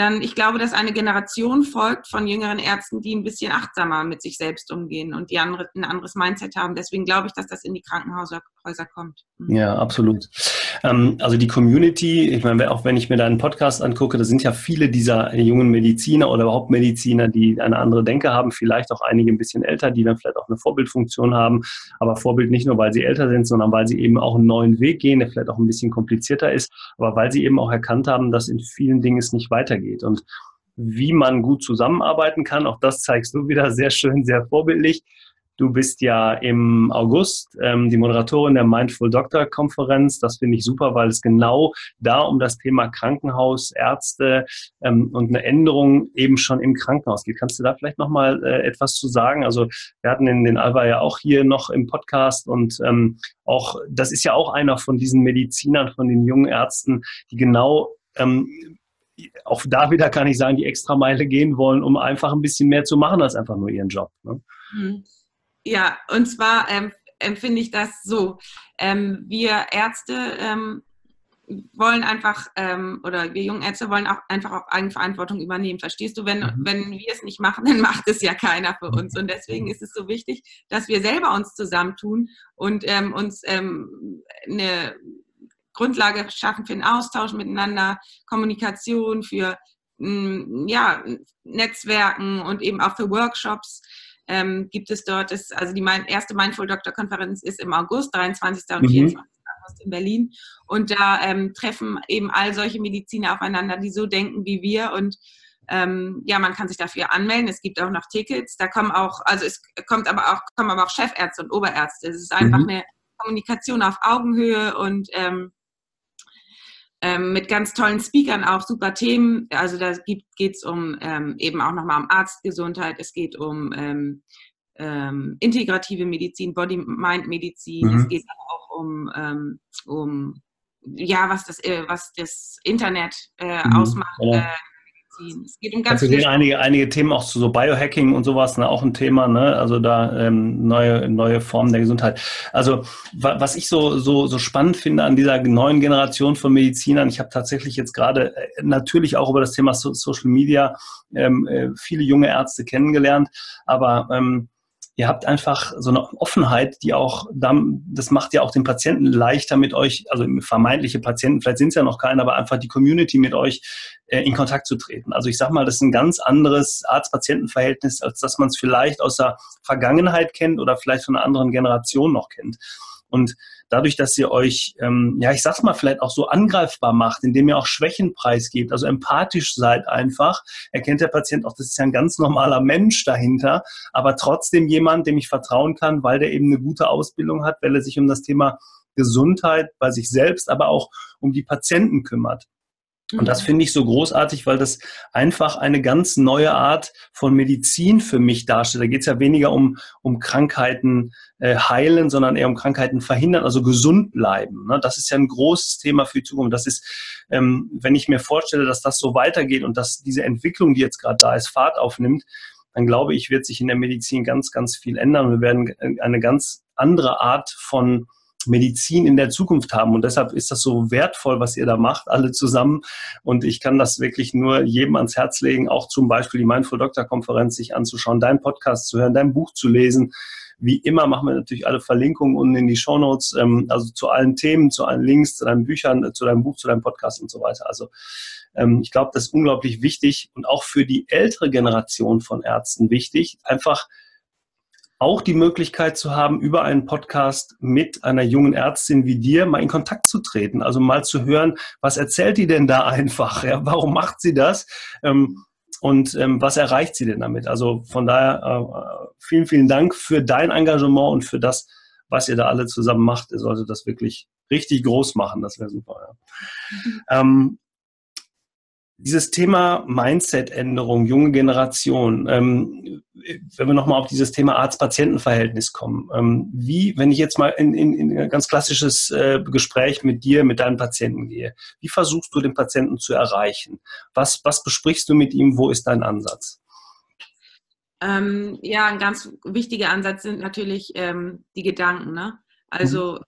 [SPEAKER 2] dann, ich glaube, dass eine Generation folgt von jüngeren Ärzten, die ein bisschen achtsamer mit sich selbst umgehen und die andere, ein anderes Mindset haben. Deswegen glaube ich, dass das in die Krankenhäuser kommt.
[SPEAKER 1] Mhm. Ja, absolut. Ähm, also die Community, ich meine, auch wenn ich mir deinen Podcast angucke, da sind ja viele dieser jungen Mediziner oder überhaupt Mediziner, die eine andere Denke haben, vielleicht auch einige ein bisschen älter, die dann vielleicht auch eine Vorbildfunktion haben, aber Vorbild nicht nur, weil sie älter sind, sondern weil sie eben auch einen neuen Weg gehen, der vielleicht auch ein bisschen komplizierter ist, aber weil sie eben auch erkannt haben, dass in vielen Dingen es nicht weitergeht. Und wie man gut zusammenarbeiten kann, auch das zeigst du wieder sehr schön, sehr vorbildlich. Du bist ja im August ähm, die Moderatorin der Mindful Doctor Konferenz. Das finde ich super, weil es genau da um das Thema Krankenhaus, Ärzte ähm, und eine Änderung eben schon im Krankenhaus geht. Kannst du da vielleicht nochmal äh, etwas zu sagen? Also wir hatten den, den Alva ja auch hier noch im Podcast und ähm, auch, das ist ja auch einer von diesen Medizinern, von den jungen Ärzten, die genau ähm, auch da wieder kann ich sagen, die Extrameile gehen wollen, um einfach ein bisschen mehr zu machen als einfach nur ihren Job. Ne?
[SPEAKER 2] Mhm. Ja, und zwar ähm, empfinde ich das so. Ähm, wir Ärzte ähm, wollen einfach, ähm, oder wir jungen Ärzte wollen auch einfach auch Eigenverantwortung übernehmen. Verstehst du? Wenn, mhm. wenn wir es nicht machen, dann macht es ja keiner für uns. Und deswegen ist es so wichtig, dass wir selber uns zusammentun und ähm, uns ähm, eine Grundlage schaffen für einen Austausch miteinander, Kommunikation, für mm, ja, Netzwerken und eben auch für Workshops ähm, gibt es dort, ist, also die erste Mindful Doctor Konferenz ist im August, 23. und mhm. 24. August in Berlin. Und da ähm, treffen eben all solche Mediziner aufeinander, die so denken wie wir und ähm, ja, man kann sich dafür anmelden. Es gibt auch noch Tickets. Da kommen auch, also es kommt aber auch, kommen aber auch Chefärzte und Oberärzte. Es ist einfach mhm. eine Kommunikation auf Augenhöhe und ähm, ähm, mit ganz tollen Speakern auch super Themen. Also da geht es um ähm, eben auch nochmal um Arztgesundheit, es geht um ähm, ähm integrative Medizin, Body-Mind-Medizin, mhm. es geht auch um, ähm, um ja, was das, äh, was das Internet äh, mhm. ausmacht, ja. äh, ziehen. Es geht um ganz
[SPEAKER 1] also einige, einige Themen auch zu so Biohacking und sowas, ne, auch ein Thema, ne? Also da ähm, neue, neue Formen der Gesundheit. Also wa was ich so, so, so spannend finde an dieser neuen Generation von Medizinern, ich habe tatsächlich jetzt gerade äh, natürlich auch über das Thema so Social Media ähm, äh, viele junge Ärzte kennengelernt, aber ähm, ihr habt einfach so eine Offenheit, die auch, das macht ja auch den Patienten leichter mit euch, also vermeintliche Patienten, vielleicht sind es ja noch keine, aber einfach die Community mit euch äh, in Kontakt zu treten. Also ich sag mal, das ist ein ganz anderes Arzt-Patienten-Verhältnis, als dass man es vielleicht aus der Vergangenheit kennt oder vielleicht von einer anderen Generation noch kennt. Und dadurch, dass ihr euch, ähm, ja, ich sag's mal, vielleicht auch so angreifbar macht, indem ihr auch Schwächen preisgebt, also empathisch seid einfach, erkennt der Patient auch, das ist ja ein ganz normaler Mensch dahinter, aber trotzdem jemand, dem ich vertrauen kann, weil der eben eine gute Ausbildung hat, weil er sich um das Thema Gesundheit bei sich selbst, aber auch um die Patienten kümmert. Und das mhm. finde ich so großartig, weil das einfach eine ganz neue Art von Medizin für mich darstellt. Da geht es ja weniger um, um Krankheiten äh, heilen, sondern eher um Krankheiten verhindern, also gesund bleiben. Ne? Das ist ja ein großes Thema für die Zukunft. Das ist, ähm, wenn ich mir vorstelle, dass das so weitergeht und dass diese Entwicklung, die jetzt gerade da ist, Fahrt aufnimmt, dann glaube ich, wird sich in der Medizin ganz, ganz viel ändern. Wir werden eine ganz andere Art von Medizin in der Zukunft haben. Und deshalb ist das so wertvoll, was ihr da macht, alle zusammen. Und ich kann das wirklich nur jedem ans Herz legen, auch zum Beispiel die Mindful Doctor Konferenz sich anzuschauen, deinen Podcast zu hören, dein Buch zu lesen. Wie immer machen wir natürlich alle Verlinkungen unten in die Show Notes, ähm, also zu allen Themen, zu allen Links, zu deinen Büchern, zu deinem Buch, zu deinem Podcast und so weiter. Also ähm, ich glaube, das ist unglaublich wichtig und auch für die ältere Generation von Ärzten wichtig, einfach auch die Möglichkeit zu haben, über einen Podcast mit einer jungen Ärztin wie dir mal in Kontakt zu treten. Also mal zu hören, was erzählt die denn da einfach? Ja, warum macht sie das? Ähm, und ähm, was erreicht sie denn damit? Also von daher äh, vielen, vielen Dank für dein Engagement und für das, was ihr da alle zusammen macht. Ihr solltet das wirklich richtig groß machen. Das wäre super. Ja. Mhm. Ähm, dieses Thema Mindset-Änderung, junge Generation, ähm, wenn wir nochmal auf dieses Thema Arzt-Patienten-Verhältnis kommen, ähm, wie, wenn ich jetzt mal in, in, in ein ganz klassisches äh, Gespräch mit dir, mit deinem Patienten gehe, wie versuchst du den Patienten zu erreichen? Was, was besprichst du mit ihm? Wo ist dein Ansatz?
[SPEAKER 2] Ähm, ja, ein ganz wichtiger Ansatz sind natürlich ähm, die Gedanken. Ne? Also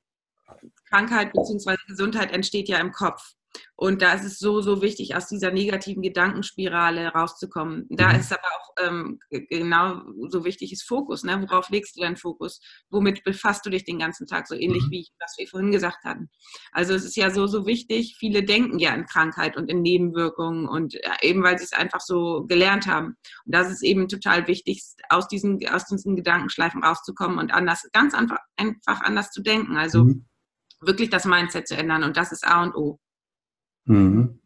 [SPEAKER 2] mhm. Krankheit bzw. Gesundheit entsteht ja im Kopf. Und da ist es so, so wichtig, aus dieser negativen Gedankenspirale rauszukommen. Da mhm. ist aber auch ähm, genau so wichtig ist Fokus. Ne? Worauf legst du deinen Fokus? Womit befasst du dich den ganzen Tag? So ähnlich mhm. wie was wir vorhin gesagt hatten. Also es ist ja so, so wichtig. Viele denken ja in Krankheit und in Nebenwirkungen und äh, eben weil sie es einfach so gelernt haben. Und das ist eben total wichtig, aus diesen, aus diesen Gedankenschleifen rauszukommen und anders, ganz einfach, einfach anders zu denken. Also mhm. wirklich das Mindset zu ändern. Und das ist A und O.
[SPEAKER 1] Mhm.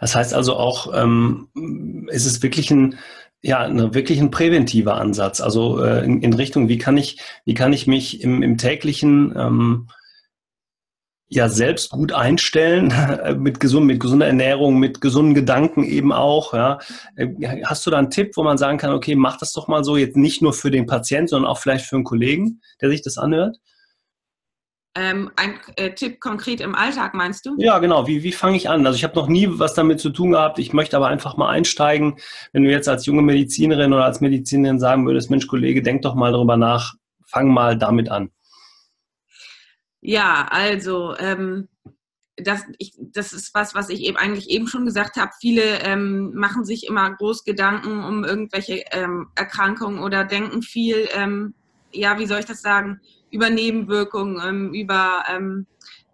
[SPEAKER 1] Das heißt also auch, ähm, ist es wirklich ein, ja, eine, wirklich ein präventiver Ansatz. Also äh, in, in, Richtung, wie kann ich, wie kann ich mich im, im täglichen ähm, ja selbst gut einstellen, mit, gesund, mit gesunder Ernährung, mit gesunden Gedanken eben auch. Ja. Äh, hast du da einen Tipp, wo man sagen kann, okay, mach das doch mal so, jetzt nicht nur für den Patienten, sondern auch vielleicht für einen Kollegen, der sich das anhört?
[SPEAKER 2] Ähm, ein äh, Tipp konkret im Alltag, meinst du?
[SPEAKER 1] Ja, genau. Wie, wie fange ich an? Also ich habe noch nie was damit zu tun gehabt. Ich möchte aber einfach mal einsteigen. Wenn du jetzt als junge Medizinerin oder als Medizinerin sagen würdest, Mensch, Kollege, denk doch mal darüber nach, fang mal damit an.
[SPEAKER 2] Ja, also ähm, das, ich, das ist was, was ich eben eigentlich eben schon gesagt habe. Viele ähm, machen sich immer groß Gedanken um irgendwelche ähm, Erkrankungen oder denken viel, ähm, ja, wie soll ich das sagen? Über Nebenwirkungen, ähm, über, ähm,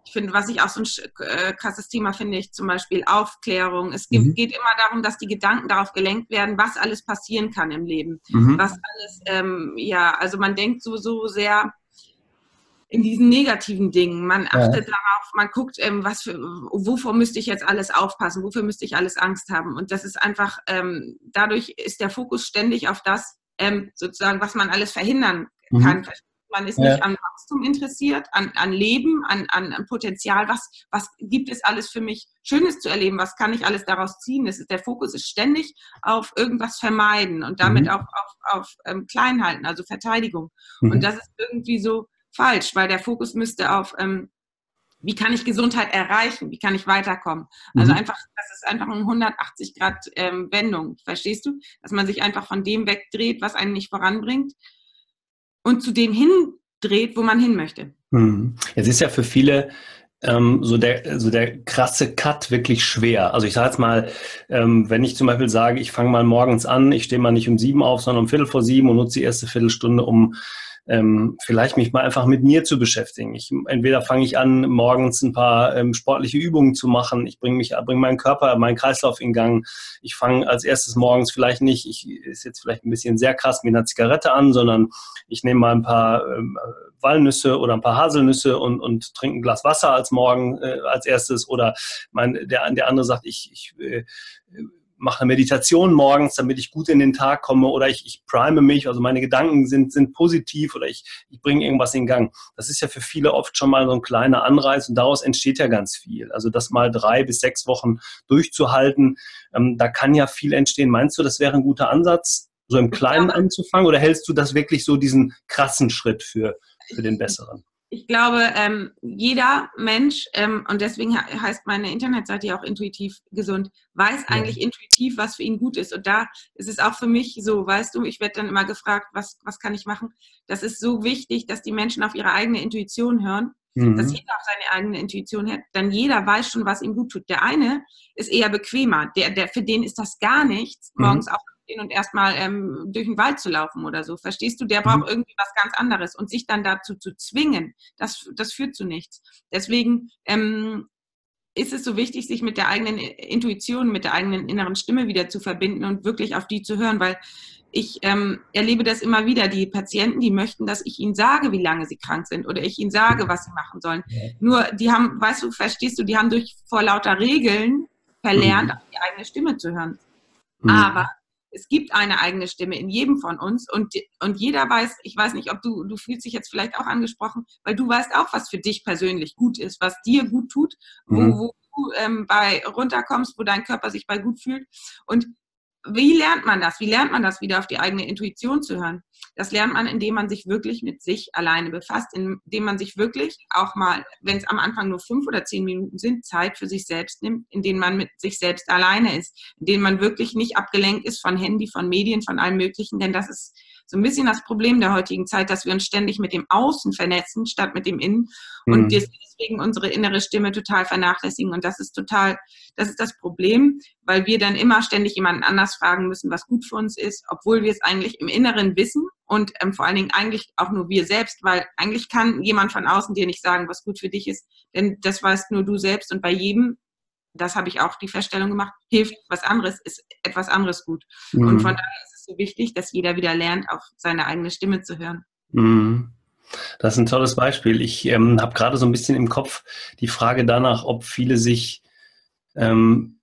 [SPEAKER 2] ich finde, was ich auch so ein äh, krasses Thema finde, ich zum Beispiel Aufklärung. Es mhm. geht immer darum, dass die Gedanken darauf gelenkt werden, was alles passieren kann im Leben. Mhm. Was alles, ähm, ja, also man denkt so, so sehr in diesen negativen Dingen. Man achtet ja. darauf, man guckt, ähm, was für, wovor müsste ich jetzt alles aufpassen, wofür müsste ich alles Angst haben. Und das ist einfach, ähm, dadurch ist der Fokus ständig auf das, ähm, sozusagen, was man alles verhindern mhm. kann. Mhm. Man ist ja. nicht an Wachstum interessiert, an, an Leben, an, an, an, Potenzial. Was, was gibt es alles für mich Schönes zu erleben? Was kann ich alles daraus ziehen? Ist, der Fokus ist ständig auf irgendwas vermeiden und damit mhm. auch auf, auf ähm, Kleinhalten, also Verteidigung. Mhm. Und das ist irgendwie so falsch, weil der Fokus müsste auf ähm, wie kann ich Gesundheit erreichen? Wie kann ich weiterkommen? Also mhm. einfach, das ist einfach eine 180 Grad ähm, Wendung, verstehst du? Dass man sich einfach von dem wegdreht, was einen nicht voranbringt und zu dem hindreht, wo man hin möchte.
[SPEAKER 1] Hm. Jetzt ist ja für viele ähm, so, der, so der krasse Cut wirklich schwer. Also ich sage jetzt mal, ähm, wenn ich zum Beispiel sage, ich fange mal morgens an, ich stehe mal nicht um sieben auf, sondern um Viertel vor sieben und nutze die erste Viertelstunde, um ähm, vielleicht mich mal einfach mit mir zu beschäftigen. Ich, entweder fange ich an, morgens ein paar ähm, sportliche Übungen zu machen. Ich bringe mich, bringe meinen Körper, meinen Kreislauf in Gang. Ich fange als erstes morgens vielleicht nicht, ich ist jetzt vielleicht ein bisschen sehr krass mit einer Zigarette an, sondern ich nehme mal ein paar ähm, Walnüsse oder ein paar Haselnüsse und, und trinke ein Glas Wasser als morgen äh, als erstes. Oder mein, der, der andere sagt, ich, ich äh, mache eine Meditation morgens, damit ich gut in den Tag komme oder ich, ich prime mich, also meine Gedanken sind, sind positiv oder ich, ich bringe irgendwas in Gang. Das ist ja für viele oft schon mal so ein kleiner Anreiz und daraus entsteht ja ganz viel. Also das mal drei bis sechs Wochen durchzuhalten, ähm, da kann ja viel entstehen. Meinst du, das wäre ein guter Ansatz, so im Kleinen anzufangen oder hältst du das wirklich so diesen krassen Schritt für, für den besseren?
[SPEAKER 2] Ich glaube, ähm, jeder Mensch, ähm, und deswegen heißt meine Internetseite ja auch intuitiv gesund, weiß ja. eigentlich intuitiv, was für ihn gut ist. Und da ist es auch für mich so, weißt du, ich werde dann immer gefragt, was, was kann ich machen? Das ist so wichtig, dass die Menschen auf ihre eigene Intuition hören, mhm. dass jeder auf seine eigene Intuition hört, dann jeder weiß schon, was ihm gut tut. Der eine ist eher bequemer, der, der, für den ist das gar nichts, mhm. morgens mhm. Aufzustehen und erstmal ähm, durch den Wald zu laufen oder so. Verstehst du? Der braucht mhm. irgendwie was ganz anderes. Und sich dann dazu zu zwingen, das, das führt zu nichts. Deswegen ähm, ist es so wichtig, sich mit der eigenen Intuition, mit der eigenen inneren Stimme wieder zu verbinden und wirklich auf die zu hören, weil ich ähm, erlebe das immer wieder. Die Patienten, die möchten, dass ich ihnen sage, wie lange sie krank sind oder ich ihnen sage, was sie machen sollen. Ja. Nur, die haben, weißt du, verstehst du, die haben durch vor lauter Regeln verlernt, mhm. auf die eigene Stimme zu hören. Mhm. Aber es gibt eine eigene Stimme in jedem von uns und, und jeder weiß, ich weiß nicht, ob du, du fühlst dich jetzt vielleicht auch angesprochen, weil du weißt auch, was für dich persönlich gut ist, was dir gut tut, wo, mhm. wo du ähm, bei runterkommst, wo dein Körper sich bei gut fühlt. Und wie lernt man das? Wie lernt man das, wieder auf die eigene Intuition zu hören? Das lernt man, indem man sich wirklich mit sich alleine befasst, indem man sich wirklich auch mal, wenn es am Anfang nur fünf oder zehn Minuten sind, Zeit für sich selbst nimmt, in denen man mit sich selbst alleine ist, in denen man wirklich nicht abgelenkt ist von Handy, von Medien, von allem Möglichen, denn das ist so ein bisschen das Problem der heutigen Zeit, dass wir uns ständig mit dem Außen vernetzen, statt mit dem Innen mhm. und deswegen unsere innere Stimme total vernachlässigen. Und das ist total, das ist das Problem, weil wir dann immer ständig jemanden anders fragen müssen, was gut für uns ist, obwohl wir es eigentlich im Inneren wissen und ähm, vor allen Dingen eigentlich auch nur wir selbst, weil eigentlich kann jemand von außen dir nicht sagen, was gut für dich ist, denn das weißt nur du selbst und bei jedem das habe ich auch die Feststellung gemacht, hilft was anderes, ist etwas anderes gut. Mhm. Und von daher ist so wichtig, dass jeder wieder lernt, auf seine eigene Stimme zu hören.
[SPEAKER 1] Mhm. Das ist ein tolles Beispiel. Ich ähm, habe gerade so ein bisschen im Kopf die Frage danach, ob viele sich ähm,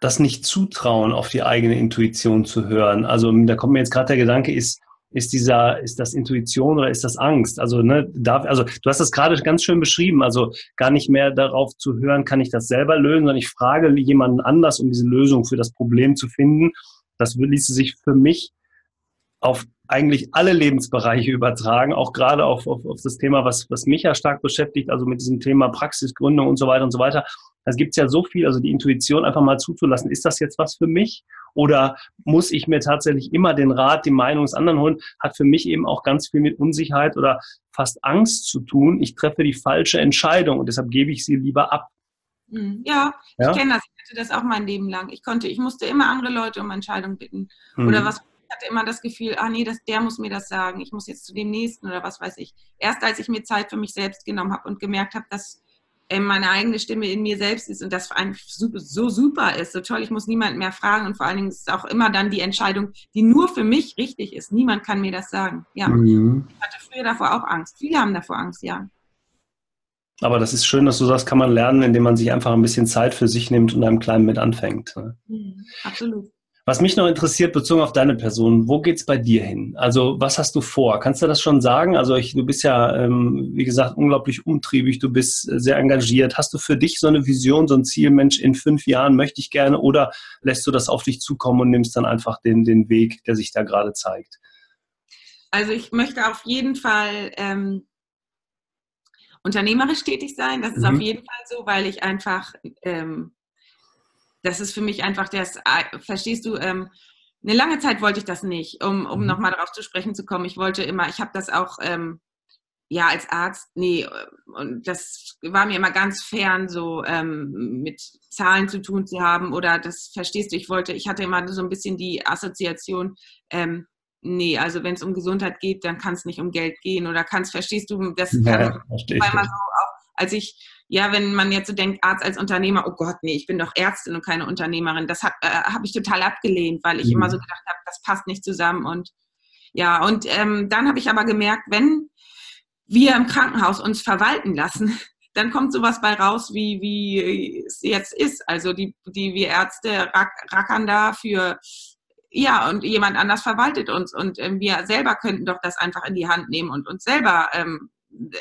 [SPEAKER 1] das nicht zutrauen, auf die eigene Intuition zu hören. Also da kommt mir jetzt gerade der Gedanke, ist, ist dieser, ist das Intuition oder ist das Angst? Also, ne, darf, also du hast das gerade ganz schön beschrieben, also gar nicht mehr darauf zu hören, kann ich das selber lösen, sondern ich frage jemanden anders, um diese Lösung für das Problem zu finden. Das ließe sich für mich auf eigentlich alle Lebensbereiche übertragen, auch gerade auf, auf, auf das Thema, was, was mich ja stark beschäftigt, also mit diesem Thema Praxisgründung und so weiter und so weiter. Es gibt ja so viel, also die Intuition einfach mal zuzulassen. Ist das jetzt was für mich? Oder muss ich mir tatsächlich immer den Rat, die Meinung des anderen holen? Hat für mich eben auch ganz viel mit Unsicherheit oder fast Angst zu tun. Ich treffe die falsche Entscheidung und deshalb gebe ich sie lieber ab.
[SPEAKER 2] Ja, ja? ich kenne das. Ich hatte das auch mein Leben lang. Ich konnte, ich musste immer andere Leute um Entscheidungen bitten. Mhm. Oder was, ich hatte immer das Gefühl, ah nee, das, der muss mir das sagen. Ich muss jetzt zu dem nächsten oder was weiß ich. Erst als ich mir Zeit für mich selbst genommen habe und gemerkt habe, dass äh, meine eigene Stimme in mir selbst ist und das einfach so super ist, so toll, ich muss niemanden mehr fragen und vor allen Dingen ist es auch immer dann die Entscheidung, die nur für mich richtig ist. Niemand kann mir das sagen. Ja. Mhm. Ich hatte früher davor auch Angst. Viele haben davor Angst, ja.
[SPEAKER 1] Aber das ist schön, dass du sagst, kann man lernen, indem man sich einfach ein bisschen Zeit für sich nimmt und einem Kleinen mit anfängt. Ne?
[SPEAKER 2] Mhm, absolut.
[SPEAKER 1] Was mich noch interessiert, bezogen auf deine Person, wo geht's bei dir hin? Also was hast du vor? Kannst du das schon sagen? Also ich, du bist ja, ähm, wie gesagt, unglaublich umtriebig, du bist sehr engagiert. Hast du für dich so eine Vision, so ein Ziel, Mensch, in fünf Jahren möchte ich gerne oder lässt du das auf dich zukommen und nimmst dann einfach den, den Weg, der sich da gerade zeigt?
[SPEAKER 2] Also ich möchte auf jeden Fall ähm, unternehmerisch tätig sein. Das ist mhm. auf jeden Fall so, weil ich einfach, ähm, das ist für mich einfach das, äh, verstehst du, ähm, eine lange Zeit wollte ich das nicht, um, um mhm. nochmal darauf zu sprechen zu kommen. Ich wollte immer, ich habe das auch, ähm, ja, als Arzt, nee, und das war mir immer ganz fern, so ähm, mit Zahlen zu tun zu haben oder das verstehst du, ich wollte, ich hatte immer so ein bisschen die Assoziation, ähm, nee, also wenn es um Gesundheit geht, dann kann es nicht um Geld gehen oder kann es, verstehst du, das kann, ja, man so auch, als ich, ja, wenn man jetzt so denkt, Arzt als Unternehmer, oh Gott, nee, ich bin doch Ärztin und keine Unternehmerin, das äh, habe ich total abgelehnt, weil ich mhm. immer so gedacht habe, das passt nicht zusammen und ja, und ähm, dann habe ich aber gemerkt, wenn wir im Krankenhaus uns verwalten lassen, dann kommt sowas bei raus, wie, wie es jetzt ist. Also die, die wir Ärzte rackern da für ja, und jemand anders verwaltet uns und ähm, wir selber könnten doch das einfach in die Hand nehmen und uns selber, ähm,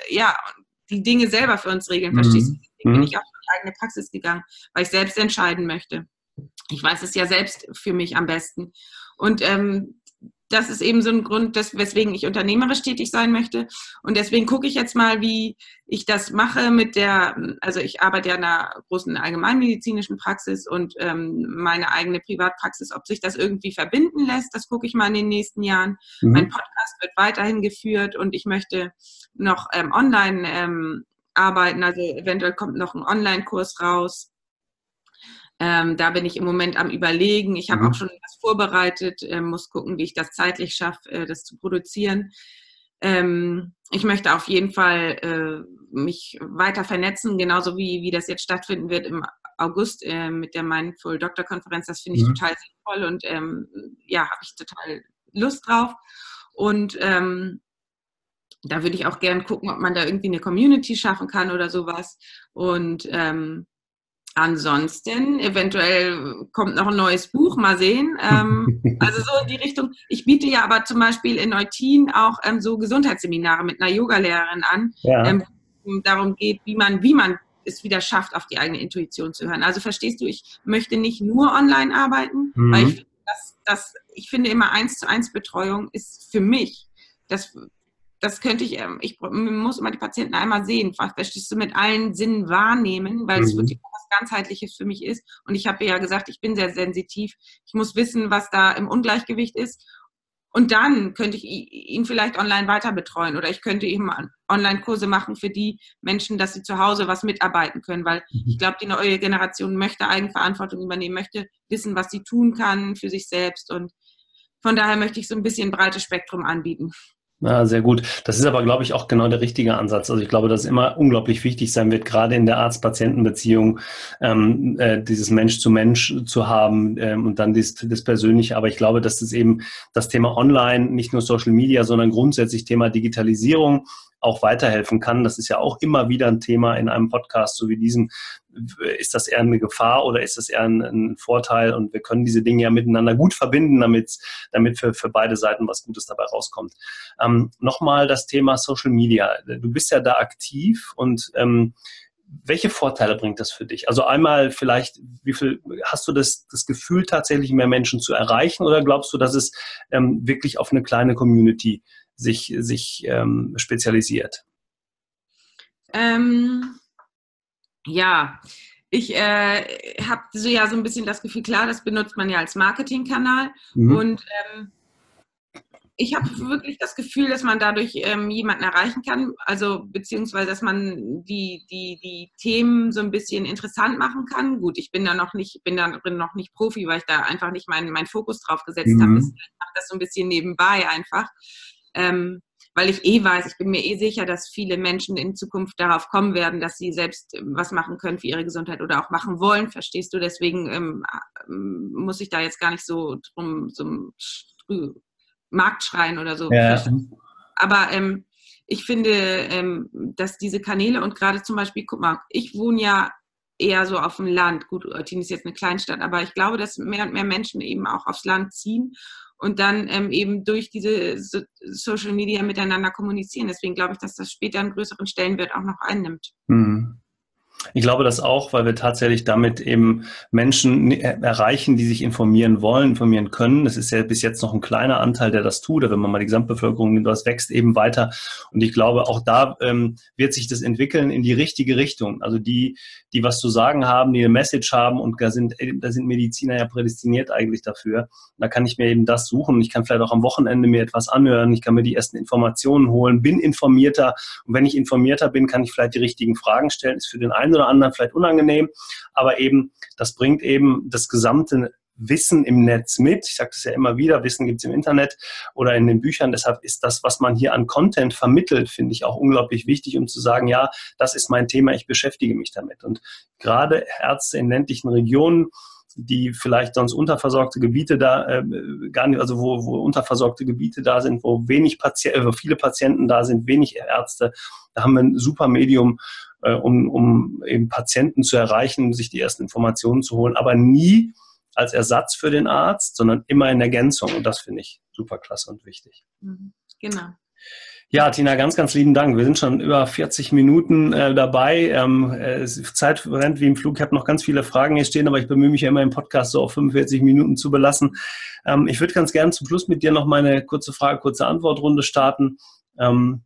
[SPEAKER 2] ja, die Dinge selber für uns regeln, mhm. verstehst du? Deswegen bin mhm. ich auch in die eigene Praxis gegangen, weil ich selbst entscheiden möchte. Ich weiß es ja selbst für mich am besten. Und ähm, das ist eben so ein Grund, dass, weswegen ich unternehmerisch tätig sein möchte. Und deswegen gucke ich jetzt mal, wie ich das mache mit der, also ich arbeite ja in einer großen allgemeinmedizinischen Praxis und ähm, meine eigene Privatpraxis, ob sich das irgendwie verbinden lässt, das gucke ich mal in den nächsten Jahren. Mhm. Mein Podcast wird weiterhin geführt und ich möchte noch ähm, online ähm, arbeiten. Also eventuell kommt noch ein Online-Kurs raus ähm, da bin ich im Moment am Überlegen. Ich habe mhm. auch schon was vorbereitet, äh, muss gucken, wie ich das zeitlich schaffe, äh, das zu produzieren. Ähm, ich möchte auf jeden Fall äh, mich weiter vernetzen, genauso wie, wie das jetzt stattfinden wird im August äh, mit der Mindful Doctor Konferenz. Das finde ich mhm. total sinnvoll und ähm, ja, habe ich total Lust drauf. Und ähm, da würde ich auch gern gucken, ob man da irgendwie eine Community schaffen kann oder sowas. Und ähm, Ansonsten, eventuell kommt noch ein neues Buch, mal sehen. Ähm, also so in die Richtung. Ich biete ja aber zum Beispiel in Neutin auch ähm, so Gesundheitsseminare mit einer Yogalehrerin an, ja. ähm, darum geht, wie man, wie man es wieder schafft, auf die eigene Intuition zu hören. Also verstehst du, ich möchte nicht nur online arbeiten, mhm. weil ich, das, das, ich finde immer eins zu eins Betreuung ist für mich das das könnte ich, ähm, ich muss immer die Patienten einmal sehen, verstehst du, mit allen Sinnen wahrnehmen, weil es mhm. wirklich was ganzheitliches für mich ist. Und ich habe ja gesagt, ich bin sehr sensitiv. Ich muss wissen, was da im Ungleichgewicht ist. Und dann könnte ich ihn vielleicht online weiter betreuen oder ich könnte eben Online-Kurse machen für die Menschen, dass sie zu Hause was mitarbeiten können, weil ich mhm. glaube, die neue Generation möchte Eigenverantwortung übernehmen, möchte wissen, was sie tun kann für sich selbst und von daher möchte ich so ein bisschen breites Spektrum anbieten.
[SPEAKER 1] Ja, sehr gut. Das ist aber, glaube ich, auch genau der richtige Ansatz. Also ich glaube, dass es immer unglaublich wichtig sein wird, gerade in der Arzt-Patienten-Beziehung, ähm, äh, dieses Mensch zu Mensch zu haben ähm, und dann das, das Persönliche. Aber ich glaube, dass das eben das Thema Online, nicht nur Social Media, sondern grundsätzlich Thema Digitalisierung auch weiterhelfen kann. Das ist ja auch immer wieder ein Thema in einem Podcast, so wie diesem. Ist das eher eine Gefahr oder ist das eher ein, ein Vorteil? Und wir können diese Dinge ja miteinander gut verbinden, damit, damit für, für beide Seiten was Gutes dabei rauskommt. Ähm, Nochmal das Thema Social Media. Du bist ja da aktiv und ähm, welche Vorteile bringt das für dich? Also einmal vielleicht, wie viel hast du das, das Gefühl, tatsächlich mehr Menschen zu erreichen oder glaubst du, dass es ähm, wirklich auf eine kleine Community sich, sich ähm, spezialisiert?
[SPEAKER 2] Ähm, ja, ich äh, habe so ja so ein bisschen das Gefühl, klar, das benutzt man ja als Marketingkanal mhm. und ähm, ich habe wirklich das Gefühl, dass man dadurch ähm, jemanden erreichen kann, also beziehungsweise, dass man die, die, die Themen so ein bisschen interessant machen kann. Gut, ich bin da noch nicht, bin da noch nicht Profi, weil ich da einfach nicht meinen mein Fokus drauf gesetzt mhm. habe. Ich mache das so ein bisschen nebenbei einfach ähm, weil ich eh weiß, ich bin mir eh sicher, dass viele Menschen in Zukunft darauf kommen werden, dass sie selbst ähm, was machen können für ihre Gesundheit oder auch machen wollen, verstehst du? Deswegen ähm, ähm muss ich da jetzt gar nicht so drum so Markt schreien oder so. Ja. Aber ähm, ich finde, ähm, dass diese Kanäle und gerade zum Beispiel, guck mal, ich wohne ja eher so auf dem Land. Gut, Eutin ist jetzt eine Kleinstadt, aber ich glaube, dass mehr und mehr Menschen eben auch aufs Land ziehen und dann ähm, eben durch diese so Social Media miteinander kommunizieren. Deswegen glaube ich, dass das später einen größeren Stellenwert auch noch einnimmt. Mhm.
[SPEAKER 1] Ich glaube das auch, weil wir tatsächlich damit eben Menschen erreichen, die sich informieren wollen, informieren können. Das ist ja bis jetzt noch ein kleiner Anteil, der das tut. Wenn man mal die Gesamtbevölkerung nimmt, das wächst eben weiter. Und ich glaube, auch da ähm, wird sich das entwickeln in die richtige Richtung. Also die, die was zu sagen haben, die eine Message haben und da sind, da sind Mediziner ja prädestiniert eigentlich dafür. Da kann ich mir eben das suchen. Ich kann vielleicht auch am Wochenende mir etwas anhören. Ich kann mir die ersten Informationen holen, bin informierter. Und wenn ich informierter bin, kann ich vielleicht die richtigen Fragen stellen. Ist für den einen oder anderen vielleicht unangenehm, aber eben, das bringt eben das gesamte Wissen im Netz mit. Ich sage das ja immer wieder, Wissen gibt es im Internet oder in den Büchern. Deshalb ist das, was man hier an Content vermittelt, finde ich auch unglaublich wichtig, um zu sagen, ja, das ist mein Thema, ich beschäftige mich damit. Und gerade Ärzte in ländlichen Regionen, die vielleicht sonst unterversorgte Gebiete da äh, gar nicht, also wo, wo unterversorgte Gebiete da sind, wo wenig Patienten, äh, viele Patienten da sind, wenig Ärzte, da haben wir ein super Medium, äh, um, um eben Patienten zu erreichen, sich die ersten Informationen zu holen, aber nie als Ersatz für den Arzt, sondern immer in Ergänzung. Und das finde ich super klasse und wichtig. Mhm. Genau. Ja, Tina, ganz, ganz lieben Dank. Wir sind schon über 40 Minuten äh, dabei. Ähm, äh, Zeit rennt wie im Flug. Ich habe noch ganz viele Fragen hier stehen, aber ich bemühe mich ja immer im Podcast so auf 45 Minuten zu belassen. Ähm, ich würde ganz gerne zum Schluss mit dir noch meine kurze Frage, kurze Antwortrunde starten. Ähm,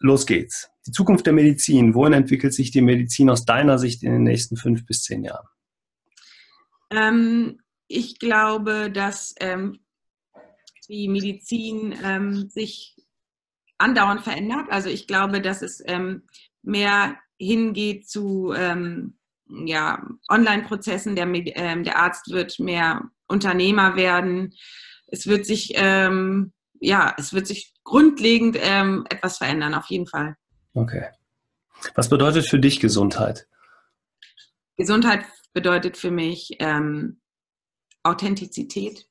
[SPEAKER 1] los geht's. Die Zukunft der Medizin. Wohin entwickelt sich die Medizin aus deiner Sicht in den nächsten fünf bis zehn Jahren?
[SPEAKER 2] Ähm, ich glaube, dass ähm, die Medizin ähm, sich andauernd verändert. Also ich glaube, dass es ähm, mehr hingeht zu ähm, ja, Online-Prozessen. Der, ähm, der Arzt wird mehr Unternehmer werden. Es wird sich ja, es wird sich grundlegend etwas verändern, auf jeden Fall.
[SPEAKER 1] Okay. Was bedeutet für dich Gesundheit?
[SPEAKER 2] Gesundheit bedeutet für mich ähm, Authentizität,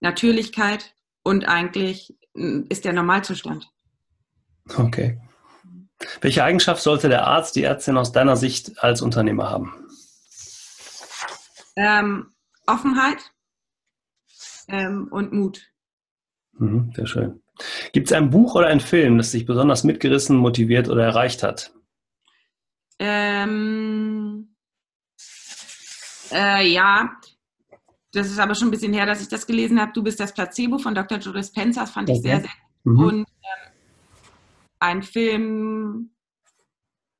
[SPEAKER 2] Natürlichkeit und eigentlich hm, ist der Normalzustand.
[SPEAKER 1] Okay. Welche Eigenschaft sollte der Arzt, die Ärztin aus deiner Sicht als Unternehmer haben?
[SPEAKER 2] Ähm, Offenheit ähm, und Mut.
[SPEAKER 1] Mhm, sehr schön. Gibt es ein Buch oder einen Film, das dich besonders mitgerissen, motiviert oder erreicht hat?
[SPEAKER 2] Ähm, äh, ja, das ist aber schon ein bisschen her, dass ich das gelesen habe. Du bist das Placebo von Dr. Joe Dispenza. Das fand ich sehr, sehr gut. Mhm. Und ähm, ein Film,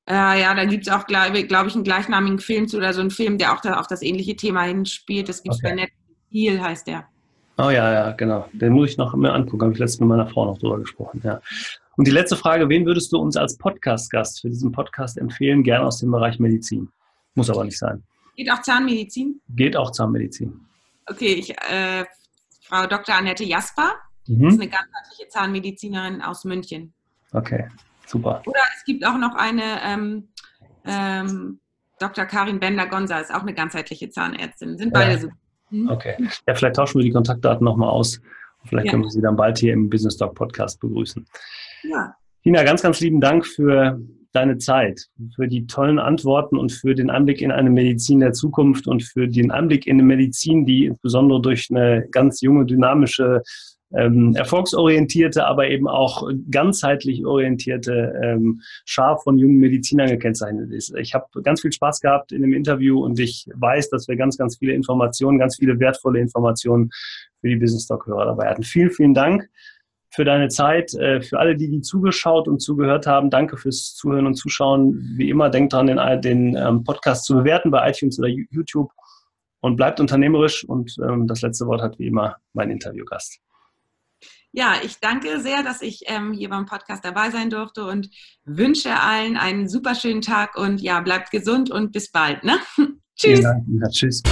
[SPEAKER 2] äh, ja, da gibt es auch, glaube glaub ich, einen gleichnamigen Film zu oder so einen Film, der auch da auf das ähnliche Thema hinspielt. Das gibt es okay. bei Netflix. Heal heißt der.
[SPEAKER 1] Oh ja, ja, genau. Den muss ich noch mehr angucken. Habe ich letztens mit meiner Frau noch drüber gesprochen. Ja. Und die letzte Frage: Wen würdest du uns als Podcast-Gast für diesen Podcast empfehlen? Gerne aus dem Bereich Medizin. Muss aber nicht sein.
[SPEAKER 2] Geht auch Zahnmedizin?
[SPEAKER 1] Geht auch Zahnmedizin.
[SPEAKER 2] Okay, ich, äh, Frau Dr. Annette Jasper mhm. ist eine ganzheitliche Zahnmedizinerin aus München.
[SPEAKER 1] Okay, super.
[SPEAKER 2] Oder es gibt auch noch eine ähm, ähm, Dr. Karin Bender-Gonza, ist auch eine ganzheitliche Zahnärztin. Sind beide ja. so.
[SPEAKER 1] Mhm. Okay. Ja, vielleicht tauschen wir die Kontaktdaten nochmal aus. Vielleicht ja. können wir Sie dann bald hier im Business Talk Podcast begrüßen. Ja. Tina, ganz, ganz lieben Dank für deine Zeit, für die tollen Antworten und für den Anblick in eine Medizin der Zukunft und für den Anblick in eine Medizin, die insbesondere durch eine ganz junge, dynamische ähm, erfolgsorientierte, aber eben auch ganzheitlich orientierte ähm, Schar von jungen Medizinern gekennzeichnet ist. Ich habe ganz viel Spaß gehabt in dem Interview und ich weiß, dass wir ganz, ganz viele Informationen, ganz viele wertvolle Informationen für die Business Talk-Hörer dabei hatten. Vielen, vielen Dank für deine Zeit. Äh, für alle, die, die zugeschaut und zugehört haben, danke fürs Zuhören und Zuschauen. Wie immer, denkt dran, den, den ähm, Podcast zu bewerten bei iTunes oder YouTube und bleibt unternehmerisch. Und ähm, das letzte Wort hat wie immer mein Interviewgast.
[SPEAKER 2] Ja, ich danke sehr, dass ich ähm, hier beim Podcast dabei sein durfte und wünsche allen einen super schönen Tag und ja, bleibt gesund und bis bald. Ne?
[SPEAKER 1] tschüss. Ja, tschüss.